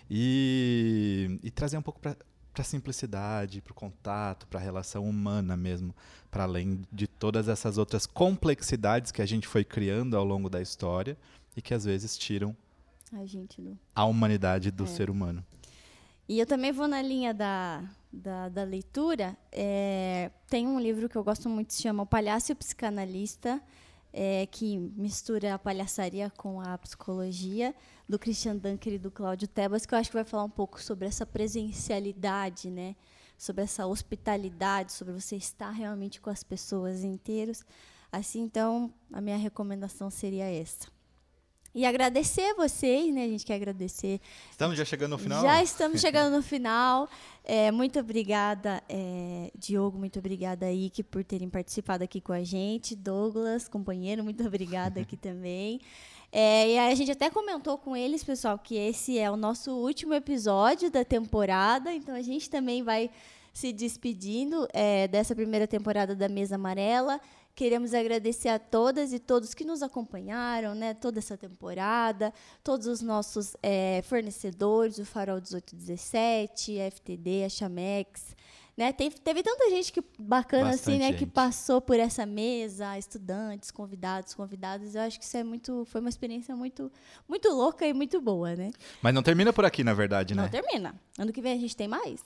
E, e trazer um pouco para a simplicidade, para o contato, para a relação humana mesmo, para além de todas essas outras complexidades que a gente foi criando ao longo da história e que às vezes tiram a, gente do... a humanidade do é. ser humano. E eu também vou na linha da, da, da leitura. É, tem um livro que eu gosto muito, se chama O Palhaço e o Psicanalista, é, que mistura a palhaçaria com a psicologia, do Christian Dunker e do Cláudio Tebas, que eu acho que vai falar um pouco sobre essa presencialidade, né? sobre essa hospitalidade, sobre você estar realmente com as pessoas inteiros. Assim, então, a minha recomendação seria essa. E agradecer vocês, né? A gente quer agradecer. Estamos já chegando no final? Já estamos (laughs) chegando no final. É, muito obrigada, é, Diogo, muito obrigada, Ike, por terem participado aqui com a gente. Douglas, companheiro, muito obrigada aqui (laughs) também. É, e a gente até comentou com eles, pessoal, que esse é o nosso último episódio da temporada, então a gente também vai se despedindo é, dessa primeira temporada da Mesa Amarela. Queremos agradecer a todas e todos que nos acompanharam, né, toda essa temporada, todos os nossos é, fornecedores, o Farol 1817, a FTD, a Chamex, né? Teve, teve tanta gente que bacana Bastante assim, né, gente. que passou por essa mesa, estudantes, convidados, convidadas. Eu acho que isso é muito, foi uma experiência muito, muito louca e muito boa, né? Mas não termina por aqui, na verdade, né? Não termina. Ano que vem a gente tem mais.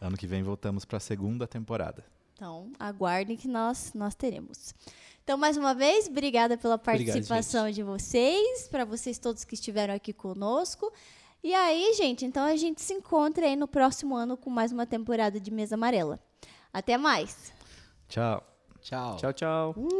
Ano que vem voltamos para a segunda temporada. Então, aguardem que nós, nós teremos. Então, mais uma vez, obrigada pela participação Obrigado, de vocês, para vocês todos que estiveram aqui conosco. E aí, gente, então a gente se encontra aí no próximo ano com mais uma temporada de Mesa Amarela. Até mais. Tchau. Tchau. Tchau, tchau. Uh.